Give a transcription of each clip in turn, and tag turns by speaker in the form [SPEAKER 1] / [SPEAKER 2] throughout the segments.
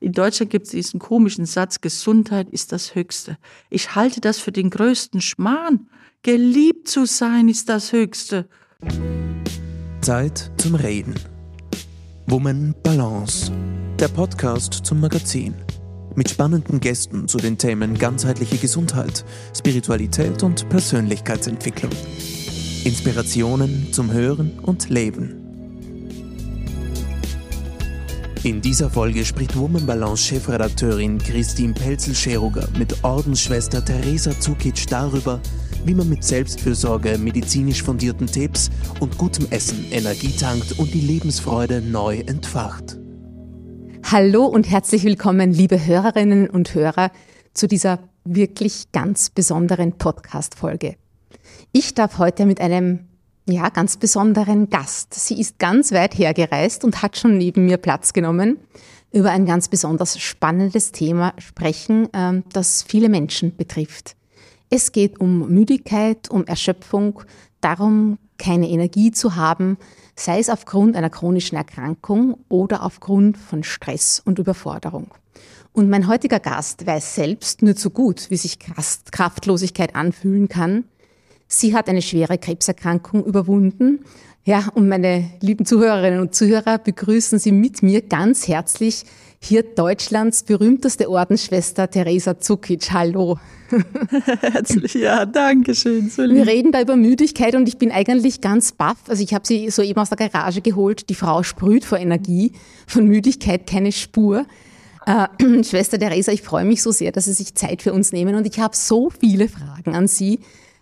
[SPEAKER 1] In Deutschland gibt es diesen komischen Satz, Gesundheit ist das Höchste. Ich halte das für den größten Schmarrn. Geliebt zu sein ist das Höchste.
[SPEAKER 2] Zeit zum Reden. Woman Balance. Der Podcast zum Magazin. Mit spannenden Gästen zu den Themen ganzheitliche Gesundheit, Spiritualität und Persönlichkeitsentwicklung. Inspirationen zum Hören und Leben. In dieser Folge spricht Woman Balance Chefredakteurin Christine Pelzel-Scheruger mit Ordensschwester Theresa Zukic darüber, wie man mit Selbstfürsorge, medizinisch fundierten Tipps und gutem Essen Energie tankt und die Lebensfreude neu entfacht.
[SPEAKER 3] Hallo und herzlich willkommen, liebe Hörerinnen und Hörer, zu dieser wirklich ganz besonderen Podcast-Folge. Ich darf heute mit einem ja, ganz besonderen Gast. Sie ist ganz weit hergereist und hat schon neben mir Platz genommen, über ein ganz besonders spannendes Thema sprechen, ähm, das viele Menschen betrifft. Es geht um Müdigkeit, um Erschöpfung, darum, keine Energie zu haben, sei es aufgrund einer chronischen Erkrankung oder aufgrund von Stress und Überforderung. Und mein heutiger Gast weiß selbst nur zu gut, wie sich Kraftlosigkeit anfühlen kann. Sie hat eine schwere Krebserkrankung überwunden. Ja, und meine lieben Zuhörerinnen und Zuhörer begrüßen Sie mit mir ganz herzlich hier Deutschlands berühmteste Ordensschwester Theresa Zukic. Hallo.
[SPEAKER 1] Herzlich, ja, danke schön.
[SPEAKER 3] So Wir reden da über Müdigkeit und ich bin eigentlich ganz baff. Also ich habe sie soeben aus der Garage geholt. Die Frau sprüht vor Energie, von Müdigkeit keine Spur. Äh, Schwester Theresa, ich freue mich so sehr, dass Sie sich Zeit für uns nehmen und ich habe so viele Fragen an Sie.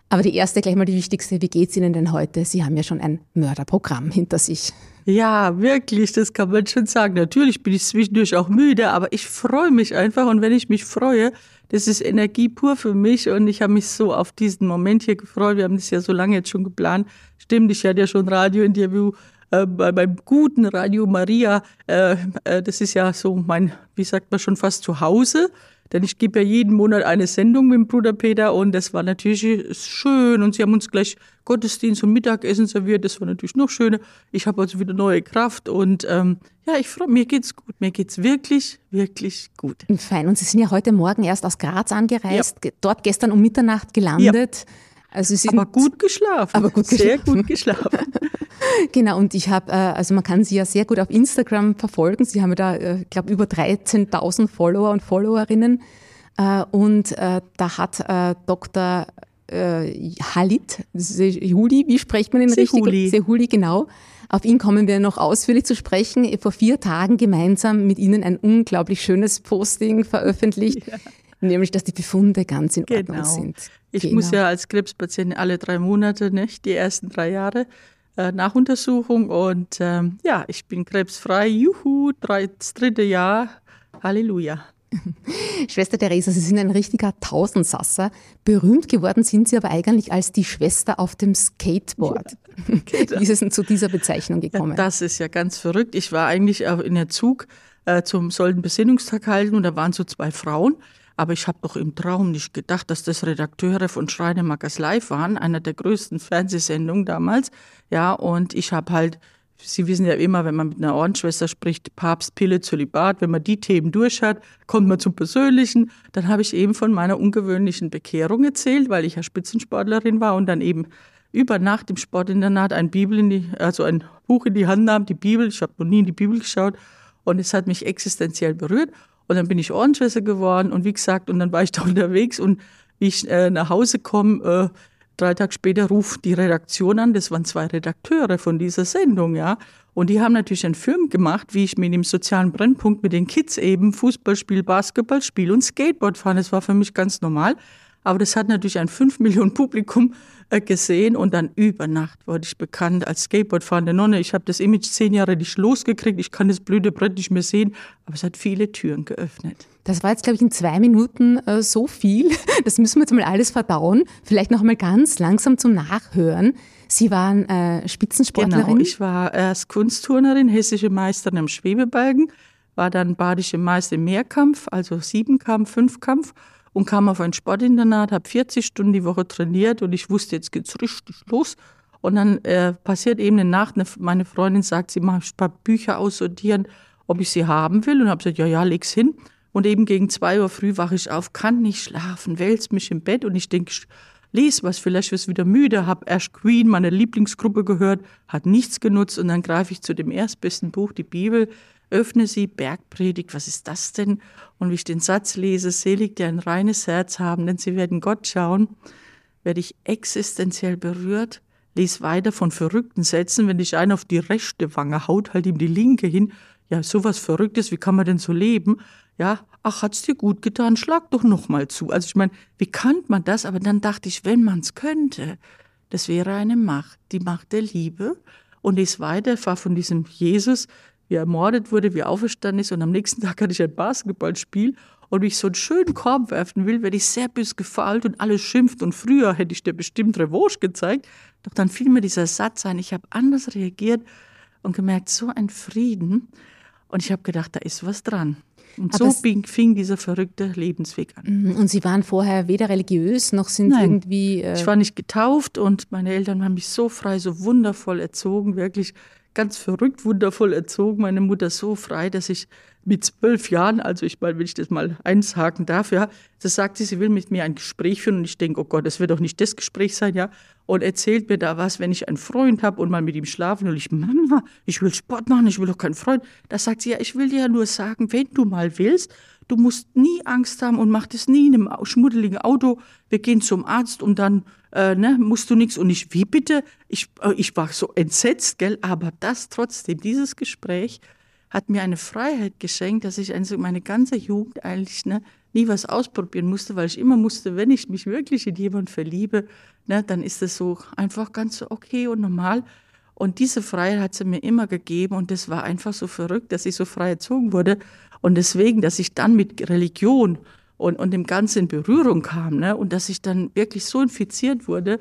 [SPEAKER 3] Aber die erste, gleich mal die wichtigste, wie geht's Ihnen denn heute? Sie haben ja schon ein Mörderprogramm hinter sich.
[SPEAKER 1] Ja, wirklich, das kann man schon sagen. Natürlich bin ich zwischendurch auch müde, aber ich freue mich einfach und wenn ich mich freue, das ist Energie pur für mich und ich habe mich so auf diesen Moment hier gefreut. Wir haben das ja so lange jetzt schon geplant. Stimmt, ich hatte ja schon Radiointerview äh, bei, beim guten Radio Maria. Äh, äh, das ist ja so mein, wie sagt man schon, fast zu Hause. Denn ich gebe ja jeden Monat eine Sendung mit dem Bruder Peter und das war natürlich schön und sie haben uns gleich Gottesdienst und Mittagessen serviert, das war natürlich noch schöner. Ich habe also wieder neue Kraft und ähm, ja, ich freue mir geht's gut, mir geht's wirklich, wirklich gut.
[SPEAKER 3] Fein und Sie sind ja heute Morgen erst aus Graz angereist, ja. dort gestern um Mitternacht gelandet. Ja.
[SPEAKER 1] Also Sie aber gut geschlafen.
[SPEAKER 3] Aber gut
[SPEAKER 1] geschlafen. Sehr gut geschlafen.
[SPEAKER 3] genau, und ich habe, äh, also man kann Sie ja sehr gut auf Instagram verfolgen. Sie haben ja da, äh, ich glaube, über 13.000 Follower und Followerinnen. Äh, und da hat Dr. Halit, Sehuli, wie spricht man ihn
[SPEAKER 1] Sehuli.
[SPEAKER 3] richtig? Sehuli, genau. Auf ihn kommen wir noch ausführlich zu sprechen. Vor vier Tagen gemeinsam mit Ihnen ein unglaublich schönes Posting veröffentlicht. Ja Nämlich, dass die Befunde ganz in Ordnung genau. sind.
[SPEAKER 1] Ich genau. muss ja als Krebspatientin alle drei Monate, nicht, die ersten drei Jahre, äh, Nachuntersuchung. Und ähm, ja, ich bin krebsfrei. Juhu, drei, das dritte Jahr. Halleluja.
[SPEAKER 3] Schwester Theresa, Sie sind ein richtiger Tausendsasser. Berühmt geworden sind Sie aber eigentlich als die Schwester auf dem Skateboard. Ja, genau. Wie ist es denn zu dieser Bezeichnung gekommen? Ja,
[SPEAKER 1] das ist ja ganz verrückt. Ich war eigentlich in der Zug äh, zum sollten Besinnungstag halten und da waren so zwei Frauen aber ich habe doch im Traum nicht gedacht, dass das Redakteure von Schreinemakers Live waren, einer der größten Fernsehsendungen damals. Ja, und ich habe halt, Sie wissen ja immer, wenn man mit einer Ordensschwester spricht, Papst, Pille, Zölibat, wenn man die Themen durch hat, kommt man zum Persönlichen. Dann habe ich eben von meiner ungewöhnlichen Bekehrung erzählt, weil ich ja Spitzensportlerin war und dann eben über Nacht im Sportinternat ein Bibel in die, also ein Buch in die Hand nahm, die Bibel. Ich habe noch nie in die Bibel geschaut und es hat mich existenziell berührt. Und dann bin ich Ordensschwester geworden und wie gesagt, und dann war ich da unterwegs und wie ich äh, nach Hause komme, äh, drei Tage später ruft die Redaktion an, das waren zwei Redakteure von dieser Sendung, ja. Und die haben natürlich einen Film gemacht, wie ich mit dem sozialen Brennpunkt mit den Kids eben Fußball spiele, Basketball spiele und Skateboard fahren. Das war für mich ganz normal. Aber das hat natürlich ein 5 Millionen Publikum äh, gesehen und dann über Nacht wurde ich bekannt als Skateboardfahrende Nonne. Ich habe das Image zehn Jahre nicht losgekriegt. Ich kann das blöde Brett nicht mehr sehen, aber es hat viele Türen geöffnet.
[SPEAKER 3] Das war jetzt, glaube ich, in zwei Minuten äh, so viel. Das müssen wir jetzt mal alles verdauen. Vielleicht noch mal ganz langsam zum Nachhören. Sie waren äh, Spitzensportlerin.
[SPEAKER 1] Genau, ich war erst Kunstturnerin, hessische Meisterin im Schwebebalken, war dann badische Meister im Mehrkampf, also Siebenkampf, Fünfkampf und kam auf ein Sportinternat, habe 40 Stunden die Woche trainiert und ich wusste, jetzt geht's richtig los. Und dann äh, passiert eben eine Nacht, eine, meine Freundin sagt, sie macht ein paar Bücher aussortieren ob ich sie haben will und habe gesagt, ja, ja, leg's hin. Und eben gegen zwei Uhr früh wache ich auf, kann nicht schlafen, wälzt mich im Bett und ich denke, lies was, vielleicht wirst wieder müde, habe erst Queen, meine Lieblingsgruppe gehört, hat nichts genutzt und dann greife ich zu dem erstbesten Buch, die Bibel, öffne sie, Bergpredigt, was ist das denn? Und wie ich den Satz lese, selig, die ein reines Herz haben, denn sie werden Gott schauen, werde ich existenziell berührt, lies weiter von verrückten Sätzen, wenn dich einer auf die rechte Wange haut, halt ihm die linke hin, ja, sowas Verrücktes, wie kann man denn so leben? Ja, ach, hat's dir gut getan, schlag doch noch mal zu. Also ich meine, wie kann man das? Aber dann dachte ich, wenn man's könnte, das wäre eine Macht, die Macht der Liebe. Und es weiter, war von diesem Jesus, wie er ermordet wurde, wie er auferstanden ist. Und am nächsten Tag hatte ich ein Basketballspiel. Und wie ich so einen schönen Korb werfen will, werde ich sehr bös gefallen und alles schimpft. Und früher hätte ich dir bestimmt Revanche gezeigt. Doch dann fiel mir dieser Satz ein. Ich habe anders reagiert und gemerkt, so ein Frieden. Und ich habe gedacht, da ist was dran. Und Aber so fing dieser verrückte Lebensweg an.
[SPEAKER 3] Mhm. Und Sie waren vorher weder religiös noch sind
[SPEAKER 1] Nein,
[SPEAKER 3] irgendwie.
[SPEAKER 1] Äh ich war nicht getauft und meine Eltern haben mich so frei, so wundervoll erzogen, wirklich ganz verrückt, wundervoll erzogen. Meine Mutter so frei, dass ich mit zwölf Jahren, also ich mal, wenn ich das mal einshaken darf, ja, das sagt sie, sie will mit mir ein Gespräch führen und ich denke, oh Gott, das wird doch nicht das Gespräch sein, ja, und erzählt mir da was, wenn ich einen Freund habe und mal mit ihm schlafen will, ich, Mama, ich will Sport machen, ich will doch keinen Freund. Da sagt sie, ja, ich will dir ja nur sagen, wenn du mal willst, du musst nie Angst haben und mach das nie in einem schmuddeligen Auto, wir gehen zum Arzt und dann äh, ne, musst du nichts und ich, wie bitte? Ich, äh, ich war so entsetzt, gell, aber das trotzdem, dieses Gespräch, hat mir eine Freiheit geschenkt, dass ich also meine ganze Jugend eigentlich ne, nie was ausprobieren musste, weil ich immer musste, wenn ich mich wirklich in jemanden verliebe, ne, dann ist es so einfach ganz okay und normal. Und diese Freiheit hat sie mir immer gegeben und das war einfach so verrückt, dass ich so frei erzogen wurde. Und deswegen, dass ich dann mit Religion und, und dem Ganzen in Berührung kam ne, und dass ich dann wirklich so infiziert wurde,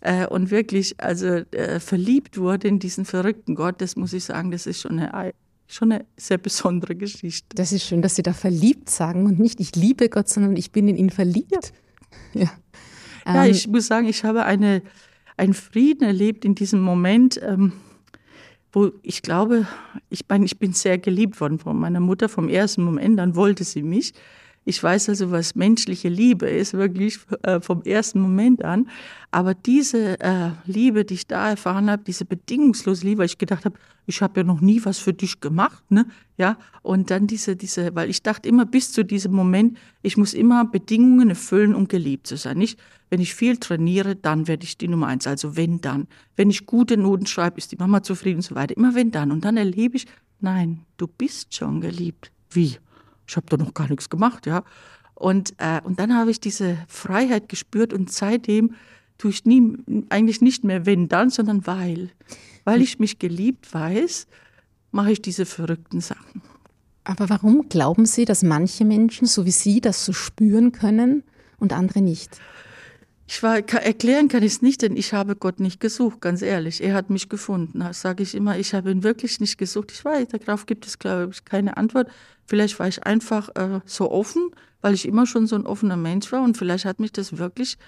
[SPEAKER 1] äh, und wirklich also äh, verliebt wurde in diesen verrückten Gott, das muss ich sagen, das ist schon eine schon eine sehr besondere Geschichte.
[SPEAKER 3] Das ist schön, dass Sie da verliebt sagen und nicht ich liebe Gott, sondern ich bin in ihn verliebt.
[SPEAKER 1] Ja, ja. ja ähm, ich muss sagen, ich habe eine, einen Frieden erlebt in diesem Moment, ähm, wo ich glaube, ich, mein, ich bin sehr geliebt worden von meiner Mutter vom ersten Moment an wollte sie mich. Ich weiß also, was menschliche Liebe ist, wirklich äh, vom ersten Moment an. Aber diese äh, Liebe, die ich da erfahren habe, diese bedingungslose Liebe, weil ich gedacht habe, ich habe ja noch nie was für dich gemacht, ne? Ja, und dann diese, diese, weil ich dachte immer bis zu diesem Moment, ich muss immer Bedingungen erfüllen, um geliebt zu sein. Nicht, wenn ich viel trainiere, dann werde ich die Nummer eins. Also wenn dann. Wenn ich gute Noten schreibe, ist die Mama zufrieden und so weiter. Immer wenn dann. Und dann erlebe ich, nein, du bist schon geliebt. Wie? Ich habe da noch gar nichts gemacht, ja. Und, äh, und dann habe ich diese Freiheit gespürt und seitdem tue ich nie, eigentlich nicht mehr wenn dann, sondern weil. Weil ich mich geliebt weiß, mache ich diese verrückten Sachen.
[SPEAKER 3] Aber warum glauben Sie, dass manche Menschen, so wie Sie, das so spüren können und andere nicht?
[SPEAKER 1] Ich war, erklären kann ich es nicht, denn ich habe Gott nicht gesucht, ganz ehrlich. Er hat mich gefunden. Das sage ich immer, ich habe ihn wirklich nicht gesucht. Ich weiß, darauf gibt es, glaube ich, keine Antwort. Vielleicht war ich einfach äh, so offen, weil ich immer schon so ein offener Mensch war und vielleicht hat mich das wirklich,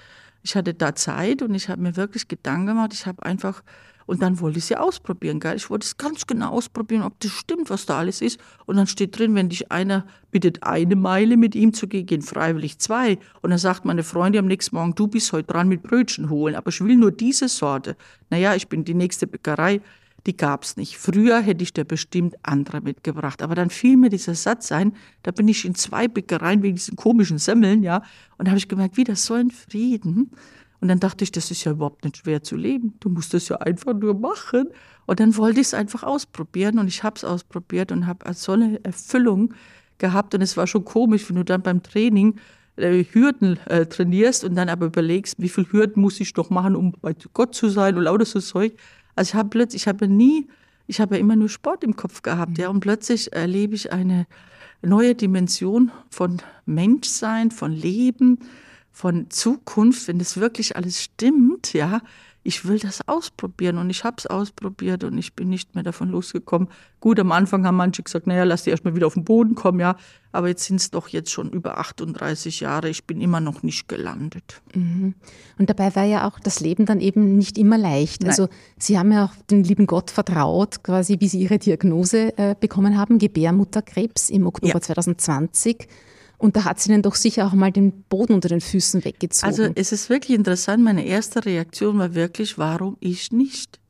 [SPEAKER 1] ich hatte da Zeit und ich habe mir wirklich Gedanken gemacht. Ich habe einfach und dann wollte ich sie ausprobieren, gell? Ich wollte es ganz genau ausprobieren, ob das stimmt, was da alles ist. Und dann steht drin, wenn dich einer bittet, eine Meile mit ihm zu gehen, gehen freiwillig zwei. Und dann sagt meine Freundin am nächsten Morgen, du bist heute dran mit Brötchen holen, aber ich will nur diese Sorte. Naja, ich bin die nächste Bäckerei die gab's nicht. Früher hätte ich da bestimmt andere mitgebracht. Aber dann fiel mir dieser Satz ein, da bin ich in zwei Bäckereien wegen diesen komischen Semmeln, ja, und da habe ich gemerkt, wie das so ein Frieden. Und dann dachte ich, das ist ja überhaupt nicht schwer zu leben. Du musst das ja einfach nur machen. Und dann wollte ich es einfach ausprobieren und ich habe es ausprobiert und habe so eine Erfüllung gehabt. Und es war schon komisch, wenn du dann beim Training äh, Hürden äh, trainierst und dann aber überlegst, wie viel Hürden muss ich doch machen, um bei Gott zu sein und lauter so Zeug. Also ich habe plötzlich, ich habe nie, ich habe immer nur Sport im Kopf gehabt, ja, und plötzlich erlebe ich eine neue Dimension von Menschsein, von Leben, von Zukunft, wenn das wirklich alles stimmt, ja. ich will das ausprobieren und ich habe es ausprobiert und ich bin nicht mehr davon losgekommen. Gut, am Anfang haben manche gesagt, naja, lass die erstmal wieder auf den Boden kommen, ja, aber jetzt sind es doch jetzt schon über 38 Jahre, ich bin immer noch nicht gelandet.
[SPEAKER 3] Mhm. Und dabei war ja auch das Leben dann eben nicht immer leicht. Nein. Also Sie haben ja auch den lieben Gott vertraut, quasi wie Sie Ihre Diagnose äh, bekommen haben, Gebärmutterkrebs im Oktober ja. 2020. Und da hat sie dann doch sicher auch mal den Boden unter den Füßen weggezogen.
[SPEAKER 1] Also es ist wirklich interessant, meine erste Reaktion war wirklich, warum ich nicht?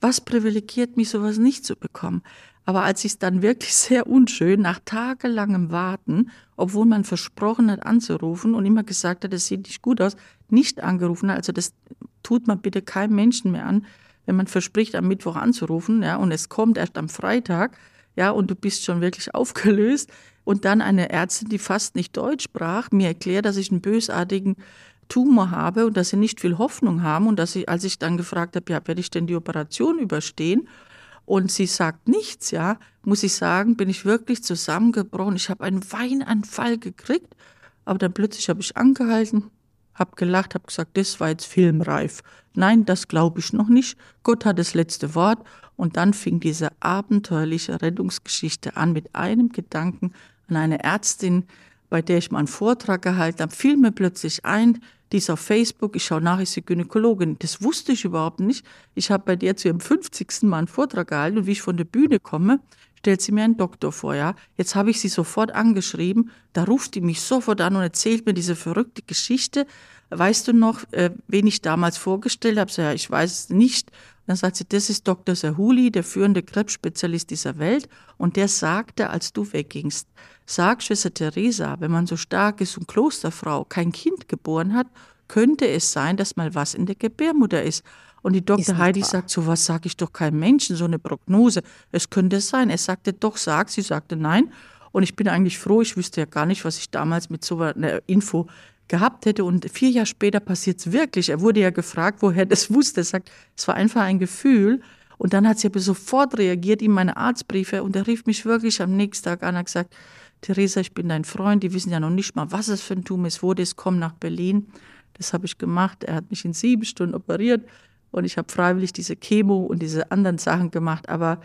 [SPEAKER 1] Was privilegiert mich, sowas nicht zu bekommen? Aber als ich es dann wirklich sehr unschön, nach tagelangem Warten, obwohl man versprochen hat anzurufen und immer gesagt hat, es sieht nicht gut aus, nicht angerufen hat, also das tut man bitte keinem Menschen mehr an, wenn man verspricht, am Mittwoch anzurufen, ja, und es kommt erst am Freitag, ja, und du bist schon wirklich aufgelöst, und dann eine Ärztin, die fast nicht Deutsch sprach, mir erklärt, dass ich einen bösartigen Tumor habe und dass sie nicht viel Hoffnung haben. Und dass ich, als ich dann gefragt habe, ja, werde ich denn die Operation überstehen? Und sie sagt nichts, ja, muss ich sagen, bin ich wirklich zusammengebrochen. Ich habe einen Weinanfall gekriegt, aber dann plötzlich habe ich angehalten, habe gelacht, habe gesagt, das war jetzt filmreif. Nein, das glaube ich noch nicht. Gott hat das letzte Wort. Und dann fing diese abenteuerliche Rettungsgeschichte an mit einem Gedanken, an eine Ärztin, bei der ich mal einen Vortrag gehalten habe, fiel mir plötzlich ein, die ist auf Facebook, ich schaue nach, ist sie Gynäkologin. Das wusste ich überhaupt nicht. Ich habe bei der zu ihrem 50. Mal einen Vortrag gehalten und wie ich von der Bühne komme, stellt sie mir einen Doktor vor, ja. Jetzt habe ich sie sofort angeschrieben, da ruft die mich sofort an und erzählt mir diese verrückte Geschichte. Weißt du noch, äh, wen ich damals vorgestellt habe? So, ja, ich weiß es nicht. Dann sagt sie, das ist Dr. Sahuli, der führende Krebsspezialist dieser Welt. Und der sagte, als du weggingst, sag Schwester Teresa, wenn man so stark ist und Klosterfrau kein Kind geboren hat, könnte es sein, dass mal was in der Gebärmutter ist. Und die Dr. Heidi wahr. sagt, so was sage ich doch keinem Menschen, so eine Prognose. Es könnte sein. Er sagte, doch, sag. Sie sagte, nein. Und ich bin eigentlich froh, ich wüsste ja gar nicht, was ich damals mit so einer Info gehabt hätte. Und vier Jahre später passiert es wirklich. Er wurde ja gefragt, woher er das wusste. Er sagt, es war einfach ein Gefühl. Und dann hat sie aber sofort reagiert, ihm meine Arztbriefe. Und er rief mich wirklich am nächsten Tag an und hat gesagt, Theresa, ich bin dein Freund. Die wissen ja noch nicht mal, was es für ein Tum ist, wo das kommt nach Berlin. Das habe ich gemacht. Er hat mich in sieben Stunden operiert. Und ich habe freiwillig diese Chemo und diese anderen Sachen gemacht. Aber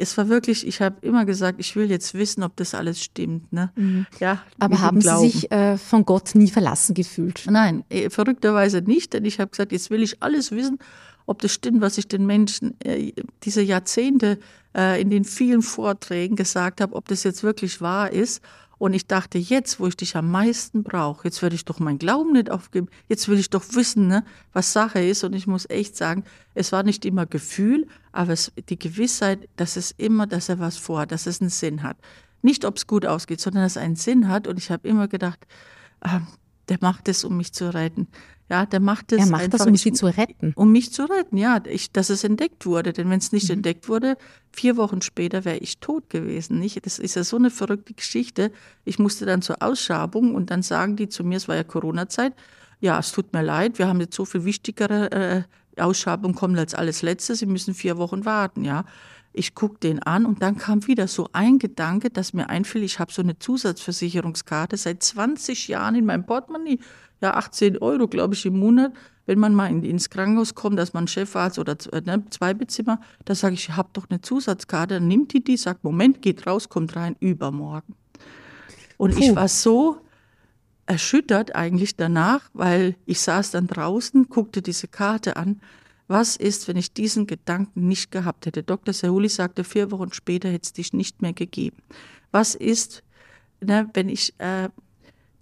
[SPEAKER 1] es war wirklich, ich habe immer gesagt, ich will jetzt wissen, ob das alles stimmt. Ne?
[SPEAKER 3] Mhm. Ja, Aber haben Sie sich äh, von Gott nie verlassen gefühlt?
[SPEAKER 1] Nein, äh, verrückterweise nicht, denn ich habe gesagt, jetzt will ich alles wissen, ob das stimmt, was ich den Menschen äh, diese Jahrzehnte äh, in den vielen Vorträgen gesagt habe, ob das jetzt wirklich wahr ist. Und ich dachte, jetzt, wo ich dich am meisten brauche, jetzt werde ich doch mein Glauben nicht aufgeben. Jetzt will ich doch wissen, ne, was Sache ist. Und ich muss echt sagen, es war nicht immer Gefühl, aber es, die Gewissheit, dass es immer, dass er was vorhat, dass es einen Sinn hat. Nicht, ob es gut ausgeht, sondern dass es einen Sinn hat. Und ich habe immer gedacht, äh, der macht es, um mich zu retten. Ja, der macht es.
[SPEAKER 3] Er macht das, um sie zu retten.
[SPEAKER 1] Um mich zu retten, ja. Ich, dass es entdeckt wurde. Denn wenn es nicht mhm. entdeckt wurde, vier Wochen später wäre ich tot gewesen. Nicht? Das ist ja so eine verrückte Geschichte. Ich musste dann zur Ausschabung und dann sagen die zu mir, es war ja Corona-Zeit, ja, es tut mir leid, wir haben jetzt so viel wichtigere äh, Ausschabung kommen als alles Letzte, Sie müssen vier Wochen warten, ja. Ich gucke den an und dann kam wieder so ein Gedanke, dass mir einfiel, ich habe so eine Zusatzversicherungskarte seit 20 Jahren in meinem Portemonnaie. Ja, 18 Euro, glaube ich, im Monat. Wenn man mal in, ins Krankenhaus kommt, dass man Chefarzt oder äh, ne, zwei Bettzimmer, da sage ich, ich habe doch eine Zusatzkarte. Dann nimmt die die, sagt, Moment, geht raus, kommt rein, übermorgen. Und Puh. ich war so erschüttert eigentlich danach, weil ich saß dann draußen, guckte diese Karte an was ist, wenn ich diesen Gedanken nicht gehabt hätte? Dr. Sehuli sagte, vier Wochen später hätte es dich nicht mehr gegeben. Was ist, ne, wenn ich äh,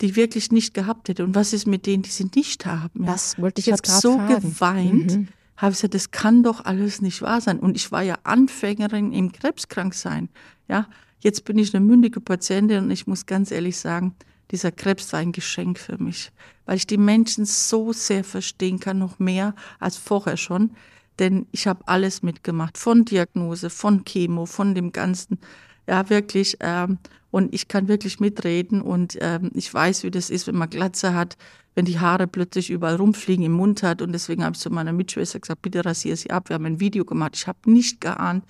[SPEAKER 1] die wirklich nicht gehabt hätte? Und was ist mit denen, die sie nicht haben?
[SPEAKER 3] Ja? Das wollte ich,
[SPEAKER 1] ich
[SPEAKER 3] jetzt gerade
[SPEAKER 1] so
[SPEAKER 3] fragen.
[SPEAKER 1] geweint. Mhm. Habe ich gesagt, das kann doch alles nicht wahr sein. Und ich war ja Anfängerin im Krebskranksein. Ja, jetzt bin ich eine mündige Patientin und ich muss ganz ehrlich sagen, dieser Krebs war ein Geschenk für mich, weil ich die Menschen so sehr verstehen kann, noch mehr als vorher schon. Denn ich habe alles mitgemacht, von Diagnose, von Chemo, von dem Ganzen. Ja, wirklich. Ähm, und ich kann wirklich mitreden und ähm, ich weiß, wie das ist, wenn man Glatze hat, wenn die Haare plötzlich überall rumfliegen, im Mund hat. Und deswegen habe ich zu meiner Mitschwester gesagt, bitte rasiere sie ab. Wir haben ein Video gemacht. Ich habe nicht geahnt,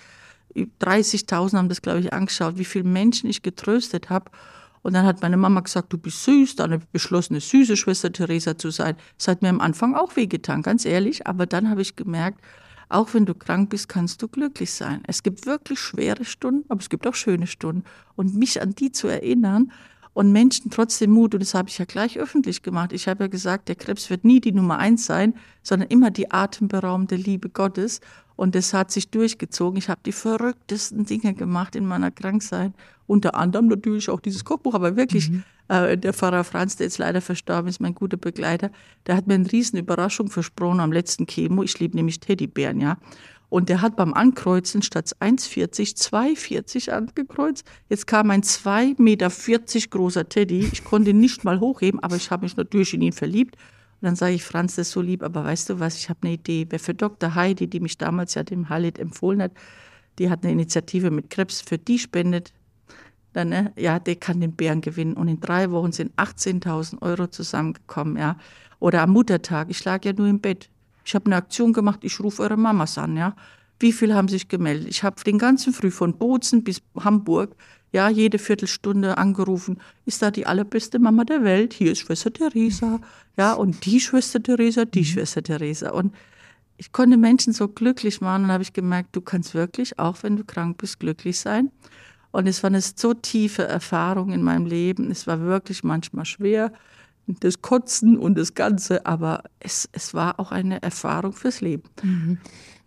[SPEAKER 1] 30.000 haben das, glaube ich, angeschaut, wie viele Menschen ich getröstet habe Und dann hat meine Mama gesagt, du bist süß. Dann habe ich beschlossen, eine süße Schwester Theresa zu sein. Das hat mir am Anfang auch wehgetan, ganz ehrlich. Aber dann habe ich gemerkt, auch wenn du krank bist, kannst du glücklich sein. Es gibt wirklich schwere Stunden, aber es gibt auch schöne Stunden. Und mich an die zu erinnern und Menschen trotzdem Mut, und das habe ich ja gleich öffentlich gemacht. Ich habe ja gesagt, der Krebs wird nie die Nummer eins sein, sondern immer die atemberaubende Liebe Gottes. Und das hat sich durchgezogen. Ich habe die verrücktesten Dinge gemacht in meiner Krankheit. Unter anderem natürlich auch dieses Kochbuch, aber wirklich, mhm. äh, der Pfarrer Franz, der jetzt leider verstorben ist, mein guter Begleiter, der hat mir eine riesen Überraschung versprochen am letzten Chemo. Ich liebe nämlich Teddybären, ja. Und der hat beim Ankreuzen statt 1,40 2,40 angekreuzt. Jetzt kam ein 2,40 Meter großer Teddy. Ich konnte ihn nicht mal hochheben, aber ich habe mich natürlich in ihn verliebt. Und dann sage ich, Franz, das ist so lieb, aber weißt du was, ich habe eine Idee. Wer für Dr. Heidi, die mich damals ja dem Halit empfohlen hat, die hat eine Initiative mit Krebs, für die spendet, dann, ne, ja, der kann den Bären gewinnen. Und in drei Wochen sind 18.000 Euro zusammengekommen, ja. Oder am Muttertag, ich lag ja nur im Bett. Ich habe eine Aktion gemacht, ich rufe eure Mamas an, ja. Wie viele haben sich gemeldet? Ich habe den ganzen Früh von Bozen bis Hamburg ja, jede Viertelstunde angerufen, ist da die allerbeste Mama der Welt, hier ist Schwester Theresa, ja, und die Schwester Theresa, die mhm. Schwester Theresa. Und ich konnte Menschen so glücklich machen und habe ich gemerkt, du kannst wirklich, auch wenn du krank bist, glücklich sein. Und es war eine so tiefe Erfahrung in meinem Leben. Es war wirklich manchmal schwer, das Kotzen und das Ganze, aber es, es war auch eine Erfahrung fürs Leben. Mhm.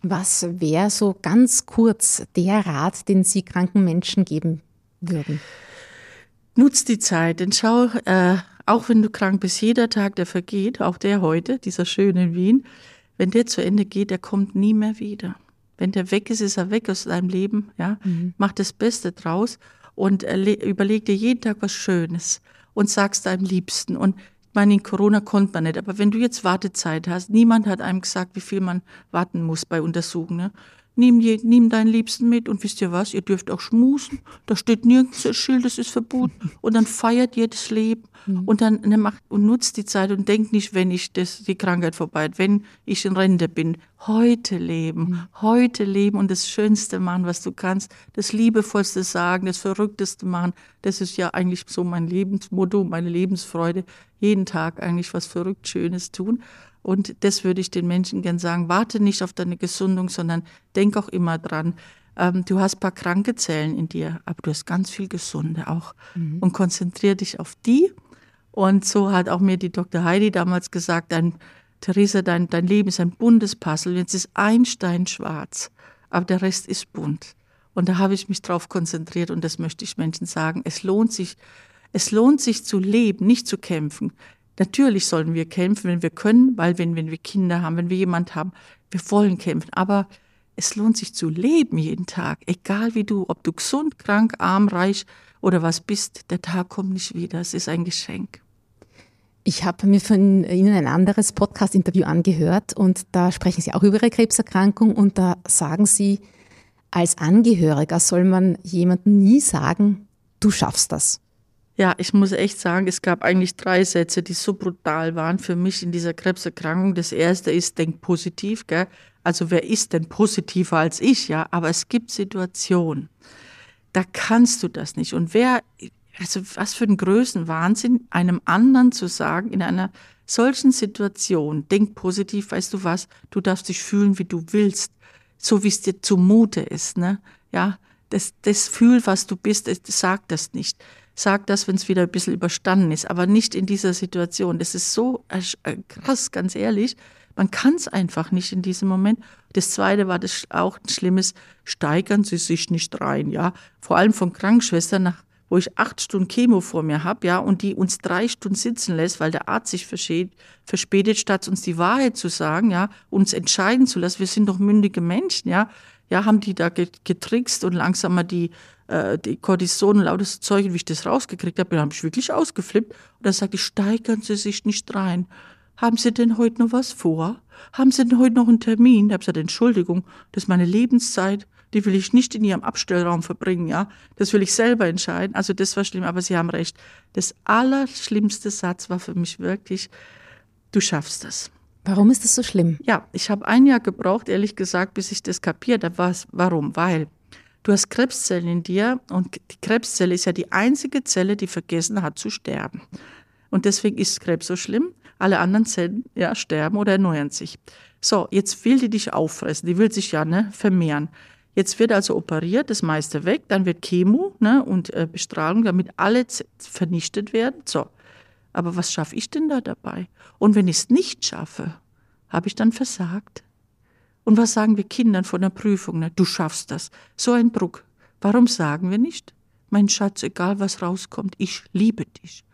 [SPEAKER 3] Was wäre so ganz kurz der Rat, den Sie kranken Menschen geben würden?
[SPEAKER 1] Nutz die Zeit, denn schau, äh, auch wenn du krank bist, jeder Tag, der vergeht, auch der heute, dieser schöne Wien, wenn der zu Ende geht, der kommt nie mehr wieder. Wenn der weg ist, ist er weg aus deinem Leben, ja. Mhm. Mach das Beste draus und überleg dir jeden Tag was Schönes und sag's deinem Liebsten. Und ich meine, in Corona konnte man nicht, aber wenn du jetzt Wartezeit hast, niemand hat einem gesagt, wie viel man warten muss bei Untersuchungen. Ne? Nimm, je, nimm deinen Liebsten mit und wisst ihr was, ihr dürft auch schmusen. Da steht nirgends ein Schild, das ist verboten. Und dann feiert ihr das Leben mhm. und dann macht und nutzt die Zeit und denkt nicht, wenn ich das, die Krankheit vorbei hat, wenn ich in Rente bin. Heute leben, mhm. heute leben und das Schönste machen, was du kannst, das Liebevollste sagen, das Verrückteste machen. Das ist ja eigentlich so mein Lebensmotto, meine Lebensfreude. Jeden Tag eigentlich was verrückt Schönes tun. Und das würde ich den Menschen gern sagen. Warte nicht auf deine Gesundung, sondern denk auch immer dran. Ähm, du hast ein paar kranke Zellen in dir, aber du hast ganz viel Gesunde auch. Mhm. Und konzentriere dich auf die. Und so hat auch mir die Dr. Heidi damals gesagt, dein, Theresa, dein, dein Leben ist ein buntes Puzzle. Jetzt ist ein Stein schwarz, aber der Rest ist bunt. Und da habe ich mich drauf konzentriert und das möchte ich Menschen sagen. Es lohnt sich, es lohnt sich zu leben, nicht zu kämpfen. Natürlich sollen wir kämpfen, wenn wir können, weil wenn, wenn wir Kinder haben, wenn wir jemand haben, wir wollen kämpfen. Aber es lohnt sich zu leben jeden Tag, egal wie du, ob du gesund, krank, arm, reich oder was bist, der Tag kommt nicht wieder. Es ist ein Geschenk.
[SPEAKER 3] Ich habe mir von Ihnen ein anderes Podcast-Interview angehört und da sprechen Sie auch über Ihre Krebserkrankung und da sagen Sie, als Angehöriger soll man jemandem nie sagen, du schaffst das.
[SPEAKER 1] Ja, ich muss echt sagen, es gab eigentlich drei Sätze, die so brutal waren für mich in dieser Krebserkrankung. Das erste ist, denk positiv, gell? Also wer ist denn positiver als ich, ja? Aber es gibt Situationen, da kannst du das nicht. Und wer, also was für ein Größenwahnsinn, einem anderen zu sagen, in einer solchen Situation, denk positiv, weißt du was, du darfst dich fühlen, wie du willst, so wie es dir zumute ist, ne? Ja, das, das Fühl, was du bist, das sagt das nicht sag das, wenn es wieder ein bisschen überstanden ist, aber nicht in dieser Situation. Das ist so äh, krass, ganz ehrlich. Man kann es einfach nicht in diesem Moment. Das Zweite war das auch ein Schlimmes, steigern Sie sich nicht rein, ja. Vor allem von Krankenschwestern, nach, wo ich acht Stunden Chemo vor mir habe, ja, und die uns drei Stunden sitzen lässt, weil der Arzt sich verspätet, statt uns die Wahrheit zu sagen, ja, uns entscheiden zu lassen. Wir sind doch mündige Menschen, ja. Ja, haben die da getrickst und langsam mal die äh, die Cortison und lautes Zeug, wie ich das rausgekriegt habe, habe ich wirklich ausgeflippt. Und dann sagte ich, steigern Sie sich nicht rein. Haben Sie denn heute noch was vor? Haben Sie denn heute noch einen Termin? Da habe ich gesagt, Entschuldigung, das ist meine Lebenszeit. Die will ich nicht in Ihrem Abstellraum verbringen, ja. Das will ich selber entscheiden. Also das war schlimm, aber Sie haben recht. Das allerschlimmste Satz war für mich wirklich, du schaffst das.
[SPEAKER 3] Warum ist das so schlimm?
[SPEAKER 1] Ja, ich habe ein Jahr gebraucht, ehrlich gesagt, bis ich das kapiert habe. Warum? Weil Du hast Krebszellen in dir und die Krebszelle ist ja die einzige Zelle, die vergessen hat zu sterben. Und deswegen ist Krebs so schlimm. Alle anderen Zellen ja, sterben oder erneuern sich. So, jetzt will die dich auffressen. Die will sich ja ne, vermehren. Jetzt wird also operiert, das meiste weg, dann wird Chemo ne, und äh, Bestrahlung, damit alle vernichtet werden. So, aber was schaffe ich denn da dabei? Und wenn ich es nicht schaffe, habe ich dann versagt? Und was sagen wir Kindern von der Prüfung? Ne? Du schaffst das. So ein Druck. Warum sagen wir nicht? Mein Schatz, egal was rauskommt, ich liebe dich.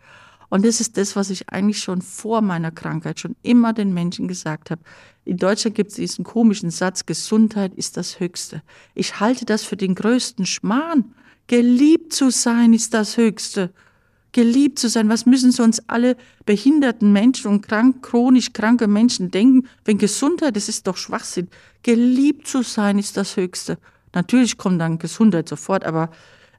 [SPEAKER 1] Und das ist das, was ich eigentlich schon vor meiner Krankheit schon immer den Menschen gesagt habe. In Deutschland gibt es diesen komischen Satz, Gesundheit ist das Höchste. Ich halte das für den größten Schmarrn. Geliebt zu sein ist das Höchste. Geliebt zu sein, was müssen so uns alle behinderten Menschen und krank, chronisch kranke Menschen denken, wenn Gesundheit, das ist doch Schwachsinn. Geliebt zu sein ist das Höchste. Natürlich kommt dann Gesundheit sofort, aber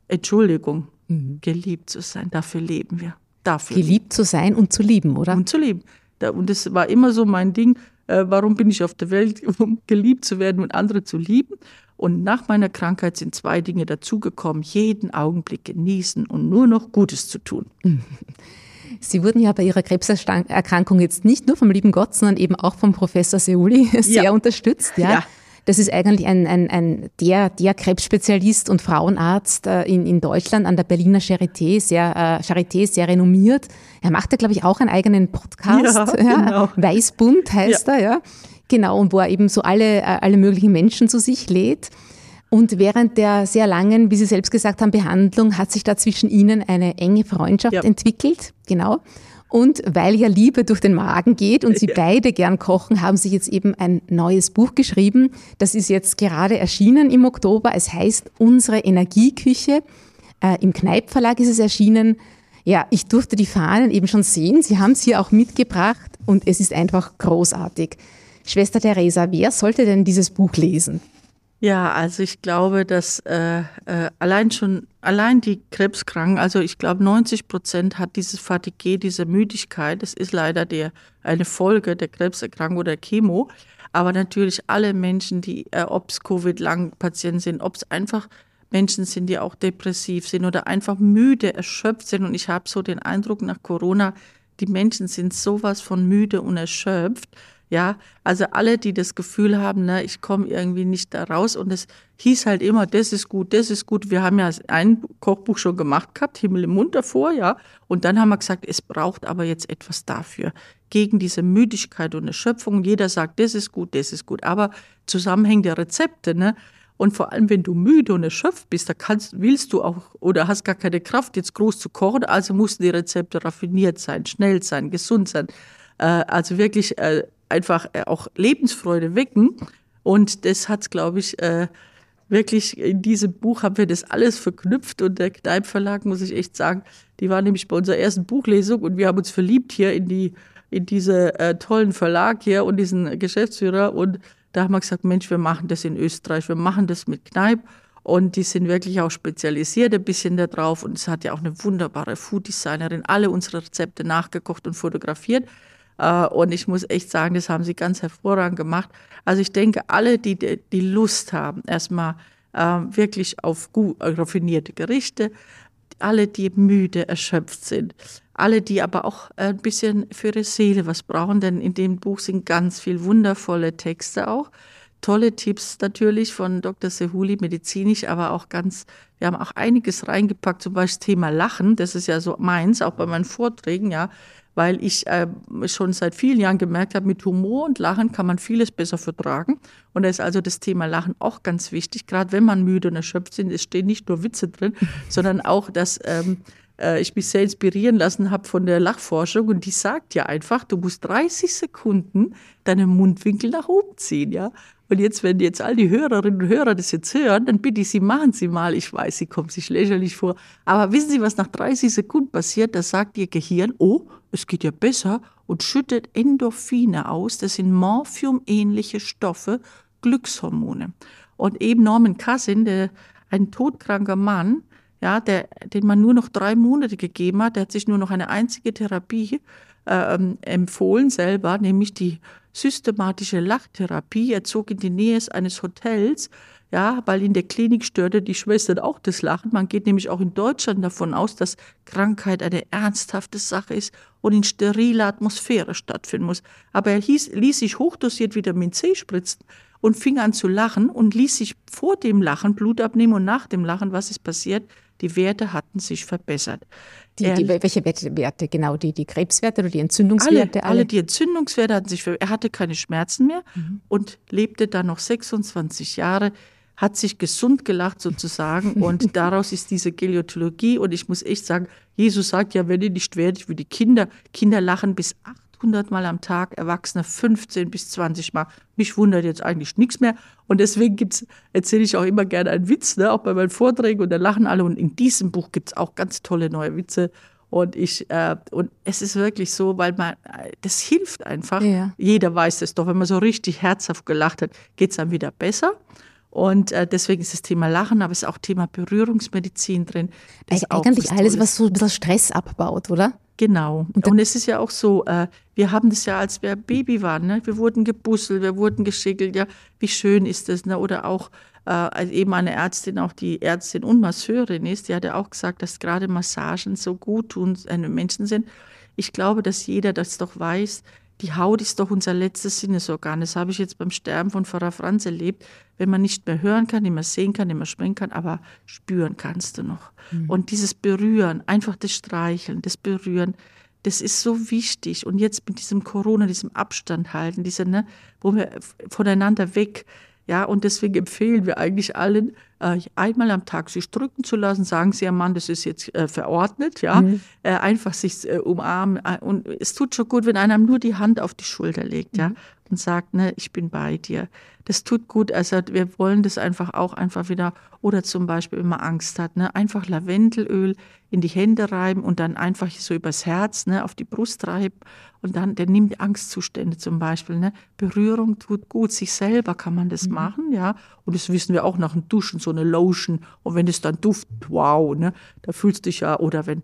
[SPEAKER 1] Entschuldigung, mhm. geliebt zu sein, dafür leben wir
[SPEAKER 3] dafür. Geliebt zu sein und zu lieben, oder?
[SPEAKER 1] Und zu lieben. Und das war immer so mein Ding. Äh, warum bin ich auf der Welt, um geliebt zu werden und andere zu lieben? Und nach meiner Krankheit sind zwei Dinge dazugekommen. Jeden Augenblick genießen und nur noch Gutes zu tun.
[SPEAKER 3] Sie wurden ja bei Ihrer Krebserkrankung jetzt nicht nur vom lieben Gott, sondern eben auch vom Professor Seuli sehr ja. unterstützt. Ja? ja. Das ist eigentlich ein, ein, ein der, der Krebsspezialist und Frauenarzt äh, in, in Deutschland an der Berliner Charité, sehr, äh, Charité, sehr renommiert. Er macht ja, glaube ich, auch einen eigenen Podcast. Ja, ja. Genau. Weißbund heißt er, ja. Genau, und wo er eben so alle, äh, alle möglichen Menschen zu sich lädt. Und während der sehr langen, wie Sie selbst gesagt haben, Behandlung hat sich da zwischen Ihnen eine enge Freundschaft ja. entwickelt. Genau. Und weil ja Liebe durch den Magen geht und Sie ja. beide gern kochen, haben Sie jetzt eben ein neues Buch geschrieben. Das ist jetzt gerade erschienen im Oktober. Es heißt Unsere Energieküche. Äh, Im Kneip Verlag ist es erschienen. Ja, ich durfte die Fahnen eben schon sehen. Sie haben es hier auch mitgebracht und es ist einfach großartig. Schwester Theresa, wer sollte denn dieses Buch lesen?
[SPEAKER 1] Ja, also ich glaube, dass äh, äh, allein schon, allein die Krebskranken, also ich glaube 90 Prozent hat dieses Fatigue, diese Müdigkeit, das ist leider der, eine Folge der Krebserkrankung oder Chemo. Aber natürlich alle Menschen, die, äh, ob es Covid-Lang-Patienten sind, ob es einfach Menschen sind, die auch depressiv sind oder einfach müde, erschöpft sind. Und ich habe so den Eindruck nach Corona, die Menschen sind sowas von müde und erschöpft ja, also alle, die das Gefühl haben, ne, ich komme irgendwie nicht da raus und es hieß halt immer, das ist gut, das ist gut. Wir haben ja ein Kochbuch schon gemacht gehabt, Himmel im Mund davor, ja. Und dann haben wir gesagt, es braucht aber jetzt etwas dafür. Gegen diese Müdigkeit und Erschöpfung. Jeder sagt, das ist gut, das ist gut. Aber zusammenhängende Rezepte, ne? Und vor allem, wenn du müde und erschöpft bist, da kannst, willst du auch oder hast gar keine Kraft, jetzt groß zu kochen. Also mussten die Rezepte raffiniert sein, schnell sein, gesund sein. Äh, also wirklich äh, einfach äh, auch Lebensfreude wecken. Und das hat, glaube ich, äh, wirklich in diesem Buch haben wir das alles verknüpft und der Kneipp Verlag, muss ich echt sagen, die war nämlich bei unserer ersten Buchlesung und wir haben uns verliebt hier in die in diese äh, tollen Verlag hier und diesen Geschäftsführer und da haben wir gesagt, Mensch, wir machen das in Österreich, wir machen das mit Kneipp und die sind wirklich auch spezialisiert ein bisschen da drauf und es hat ja auch eine wunderbare Food Designerin alle unsere Rezepte nachgekocht und fotografiert. Äh, und ich muss echt sagen, das haben sie ganz hervorragend gemacht. Also ich denke, alle, die die Lust haben, erstmal ähm, wirklich auf gut raffinierte Gerichte, alle, die müde, erschöpft sind, alle, die aber auch ein bisschen für ihre Seele was brauchen, denn in dem Buch sind ganz viel wundervolle Texte auch. Tolle Tipps natürlich von Dr. Sehuli, medizinisch, aber auch ganz, wir haben auch einiges reingepackt, zum Beispiel das Thema Lachen, das ist ja so meins, auch bei meinen Vorträgen, ja weil ich äh, schon seit vielen Jahren gemerkt habe, mit Humor und Lachen kann man vieles besser vertragen. Und da ist also das Thema Lachen auch ganz wichtig, gerade wenn man müde und erschöpft ist. Es stehen nicht nur Witze drin, sondern auch, dass ähm, äh, ich mich sehr inspirieren lassen habe von der Lachforschung und die sagt ja einfach, du musst 30 Sekunden deine Mundwinkel nach oben ziehen, ja. Und jetzt, wenn jetzt all die Hörerinnen und Hörer das jetzt hören, dann bitte ich Sie, machen Sie mal. Ich weiß, Sie kommen sich lächerlich vor. Aber wissen Sie, was nach 30 Sekunden passiert? Da sagt Ihr Gehirn, oh, es geht ja besser und schüttet Endorphine aus. Das sind Morphium-ähnliche Stoffe, Glückshormone. Und eben Norman Cousin, der, ein todkranker Mann, ja, der, den man nur noch drei Monate gegeben hat, der hat sich nur noch eine einzige Therapie äh, empfohlen selber, nämlich die systematische Lachtherapie. Er zog in die Nähe eines Hotels, Ja, weil in der Klinik störte die Schwestern auch das Lachen. Man geht nämlich auch in Deutschland davon aus, dass Krankheit eine ernsthafte Sache ist und in steriler Atmosphäre stattfinden muss. Aber er hieß, ließ sich hochdosiert Vitamin C spritzen und fing an zu lachen und ließ sich vor dem Lachen Blut abnehmen und nach dem Lachen, was ist passiert? Die Werte hatten sich verbessert.
[SPEAKER 3] Die, die, welche Werte, genau? Die, die Krebswerte oder die Entzündungswerte?
[SPEAKER 1] Alle, alle? alle die Entzündungswerte hatten sich verbessert. Er hatte keine Schmerzen mehr mhm. und lebte dann noch 26 Jahre hat sich gesund gelacht sozusagen und daraus ist diese Geliotologie und ich muss echt sagen, Jesus sagt ja, wenn ihr nicht werdet wie die Kinder, Kinder lachen bis 800 Mal am Tag, Erwachsene 15 bis 20 Mal. Mich wundert jetzt eigentlich nichts mehr und deswegen gibt's, erzähle ich auch immer gerne einen Witz, ne, auch bei meinen Vorträgen und da lachen alle und in diesem Buch gibt's auch ganz tolle neue Witze und ich, äh, und es ist wirklich so, weil man, das hilft einfach. Ja. Jeder weiß es doch, wenn man so richtig herzhaft gelacht hat, geht's dann wieder besser. Und äh, deswegen ist das Thema Lachen, aber es ist auch Thema Berührungsmedizin drin.
[SPEAKER 3] Das Eig eigentlich alles, was so ein bisschen Stress abbaut, oder?
[SPEAKER 1] Genau. Und, und, es ist ja auch so, äh, wir haben das ja, als wir Baby waren, ne? wir wurden gebusselt, wir wurden geschickelt, ja, wie schön ist das, ne? Oder auch äh, eben eine Ärztin, auch die Ärztin und Masseurin ist, die hat ja auch gesagt, dass gerade Massagen so gut tun einem Menschen sind. Ich glaube, dass jeder das doch weiß, die Haut ist doch unser letztes Sinnesorgan. Das habe ich jetzt beim Sterben von Pfarrer Franz erlebt. Wenn man nicht mehr hören kann, nicht mehr sehen kann, nicht mehr sprechen kann, aber spüren kannst du noch. Mhm. Und dieses Berühren, einfach das Streicheln, das Berühren, das ist so wichtig. Und jetzt mit diesem Corona, diesem Abstand halten, diese, ne, wo wir voneinander weg, ja, und deswegen empfehlen wir eigentlich allen, äh, einmal am Tag sich drücken zu lassen, sagen Sie, Herr Mann, das ist jetzt äh, verordnet, ja, mhm. äh, einfach sich äh, umarmen. Äh, und es tut schon gut, wenn einer nur die Hand auf die Schulter legt, mhm. ja, und sagt, ne, ich bin bei dir. Das tut gut. Also wir wollen das einfach auch einfach wieder, oder zum Beispiel, wenn man Angst hat, ne, einfach Lavendelöl in die Hände reiben und dann einfach so übers Herz, ne, auf die Brust reiben und dann, der nimmt Angstzustände zum Beispiel, ne. Berührung tut gut. Sich selber kann man das mhm. machen, ja. Und das wissen wir auch nach dem Duschen, so eine Lotion. Und wenn es dann duftet, wow, ne, da fühlst du dich ja, oder wenn.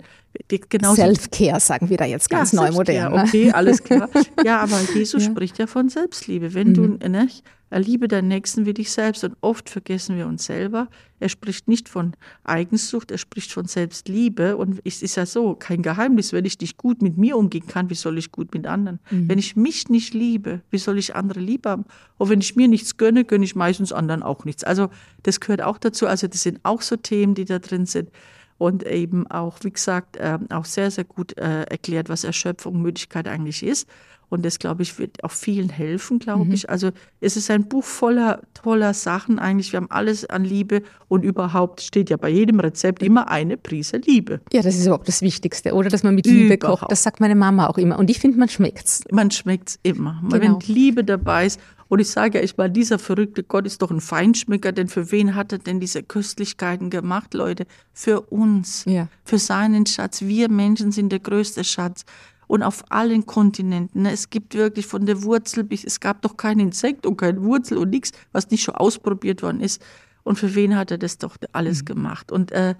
[SPEAKER 3] Self-Care sagen wir da jetzt ganz ja, neu modern.
[SPEAKER 1] Ne? Okay, alles klar. Ja, aber Jesus ja. spricht ja von Selbstliebe. Wenn mhm. du, ne, liebe deinen Nächsten wie dich selbst. Und oft vergessen wir uns selber. Er spricht nicht von Eigensucht, er spricht von Selbstliebe. Und es ist ja so, kein Geheimnis, wenn ich nicht gut mit mir umgehen kann, wie soll ich gut mit anderen? Mhm. Wenn ich mich nicht liebe, wie soll ich andere lieb haben? Und wenn ich mir nichts gönne, gönne ich meistens anderen auch nichts. Also das gehört auch dazu. Also das sind auch so Themen, die da drin sind und eben auch, wie gesagt, äh, auch sehr, sehr gut äh, erklärt, was Erschöpfung, Müdigkeit eigentlich ist. Und das, glaube ich, wird auch vielen helfen, glaube mhm. ich. Also es ist ein Buch voller toller Sachen eigentlich. Wir haben alles an Liebe und überhaupt steht ja bei jedem Rezept immer eine Prise Liebe.
[SPEAKER 3] Ja, das ist überhaupt das Wichtigste, oder? Dass man mit Liebe überhaupt. kocht. Das sagt meine Mama auch immer. Und ich finde, man schmeckt es.
[SPEAKER 1] Man schmeckt es immer. Genau. Wenn Liebe dabei ist und ich sage ja, ich war dieser verrückte Gott ist doch ein Feinschmecker, denn für wen hat er denn diese Köstlichkeiten gemacht, Leute? Für uns, ja. für seinen Schatz. Wir Menschen sind der größte Schatz. Und auf allen Kontinenten. Ne? Es gibt wirklich von der Wurzel bis, es gab doch kein Insekt und keine Wurzel und nichts, was nicht schon ausprobiert worden ist. Und für wen hat er das doch alles mhm. gemacht? Und, äh,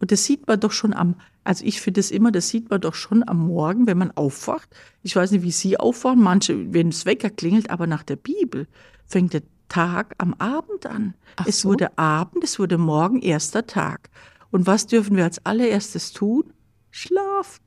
[SPEAKER 1] und das sieht man doch schon am, also ich finde das immer, das sieht man doch schon am Morgen, wenn man aufwacht. Ich weiß nicht, wie Sie aufwachen, manche, wenn es Wecker klingelt, aber nach der Bibel fängt der Tag am Abend an. Ach es so? wurde Abend, es wurde Morgen, erster Tag. Und was dürfen wir als allererstes tun? Schlafen.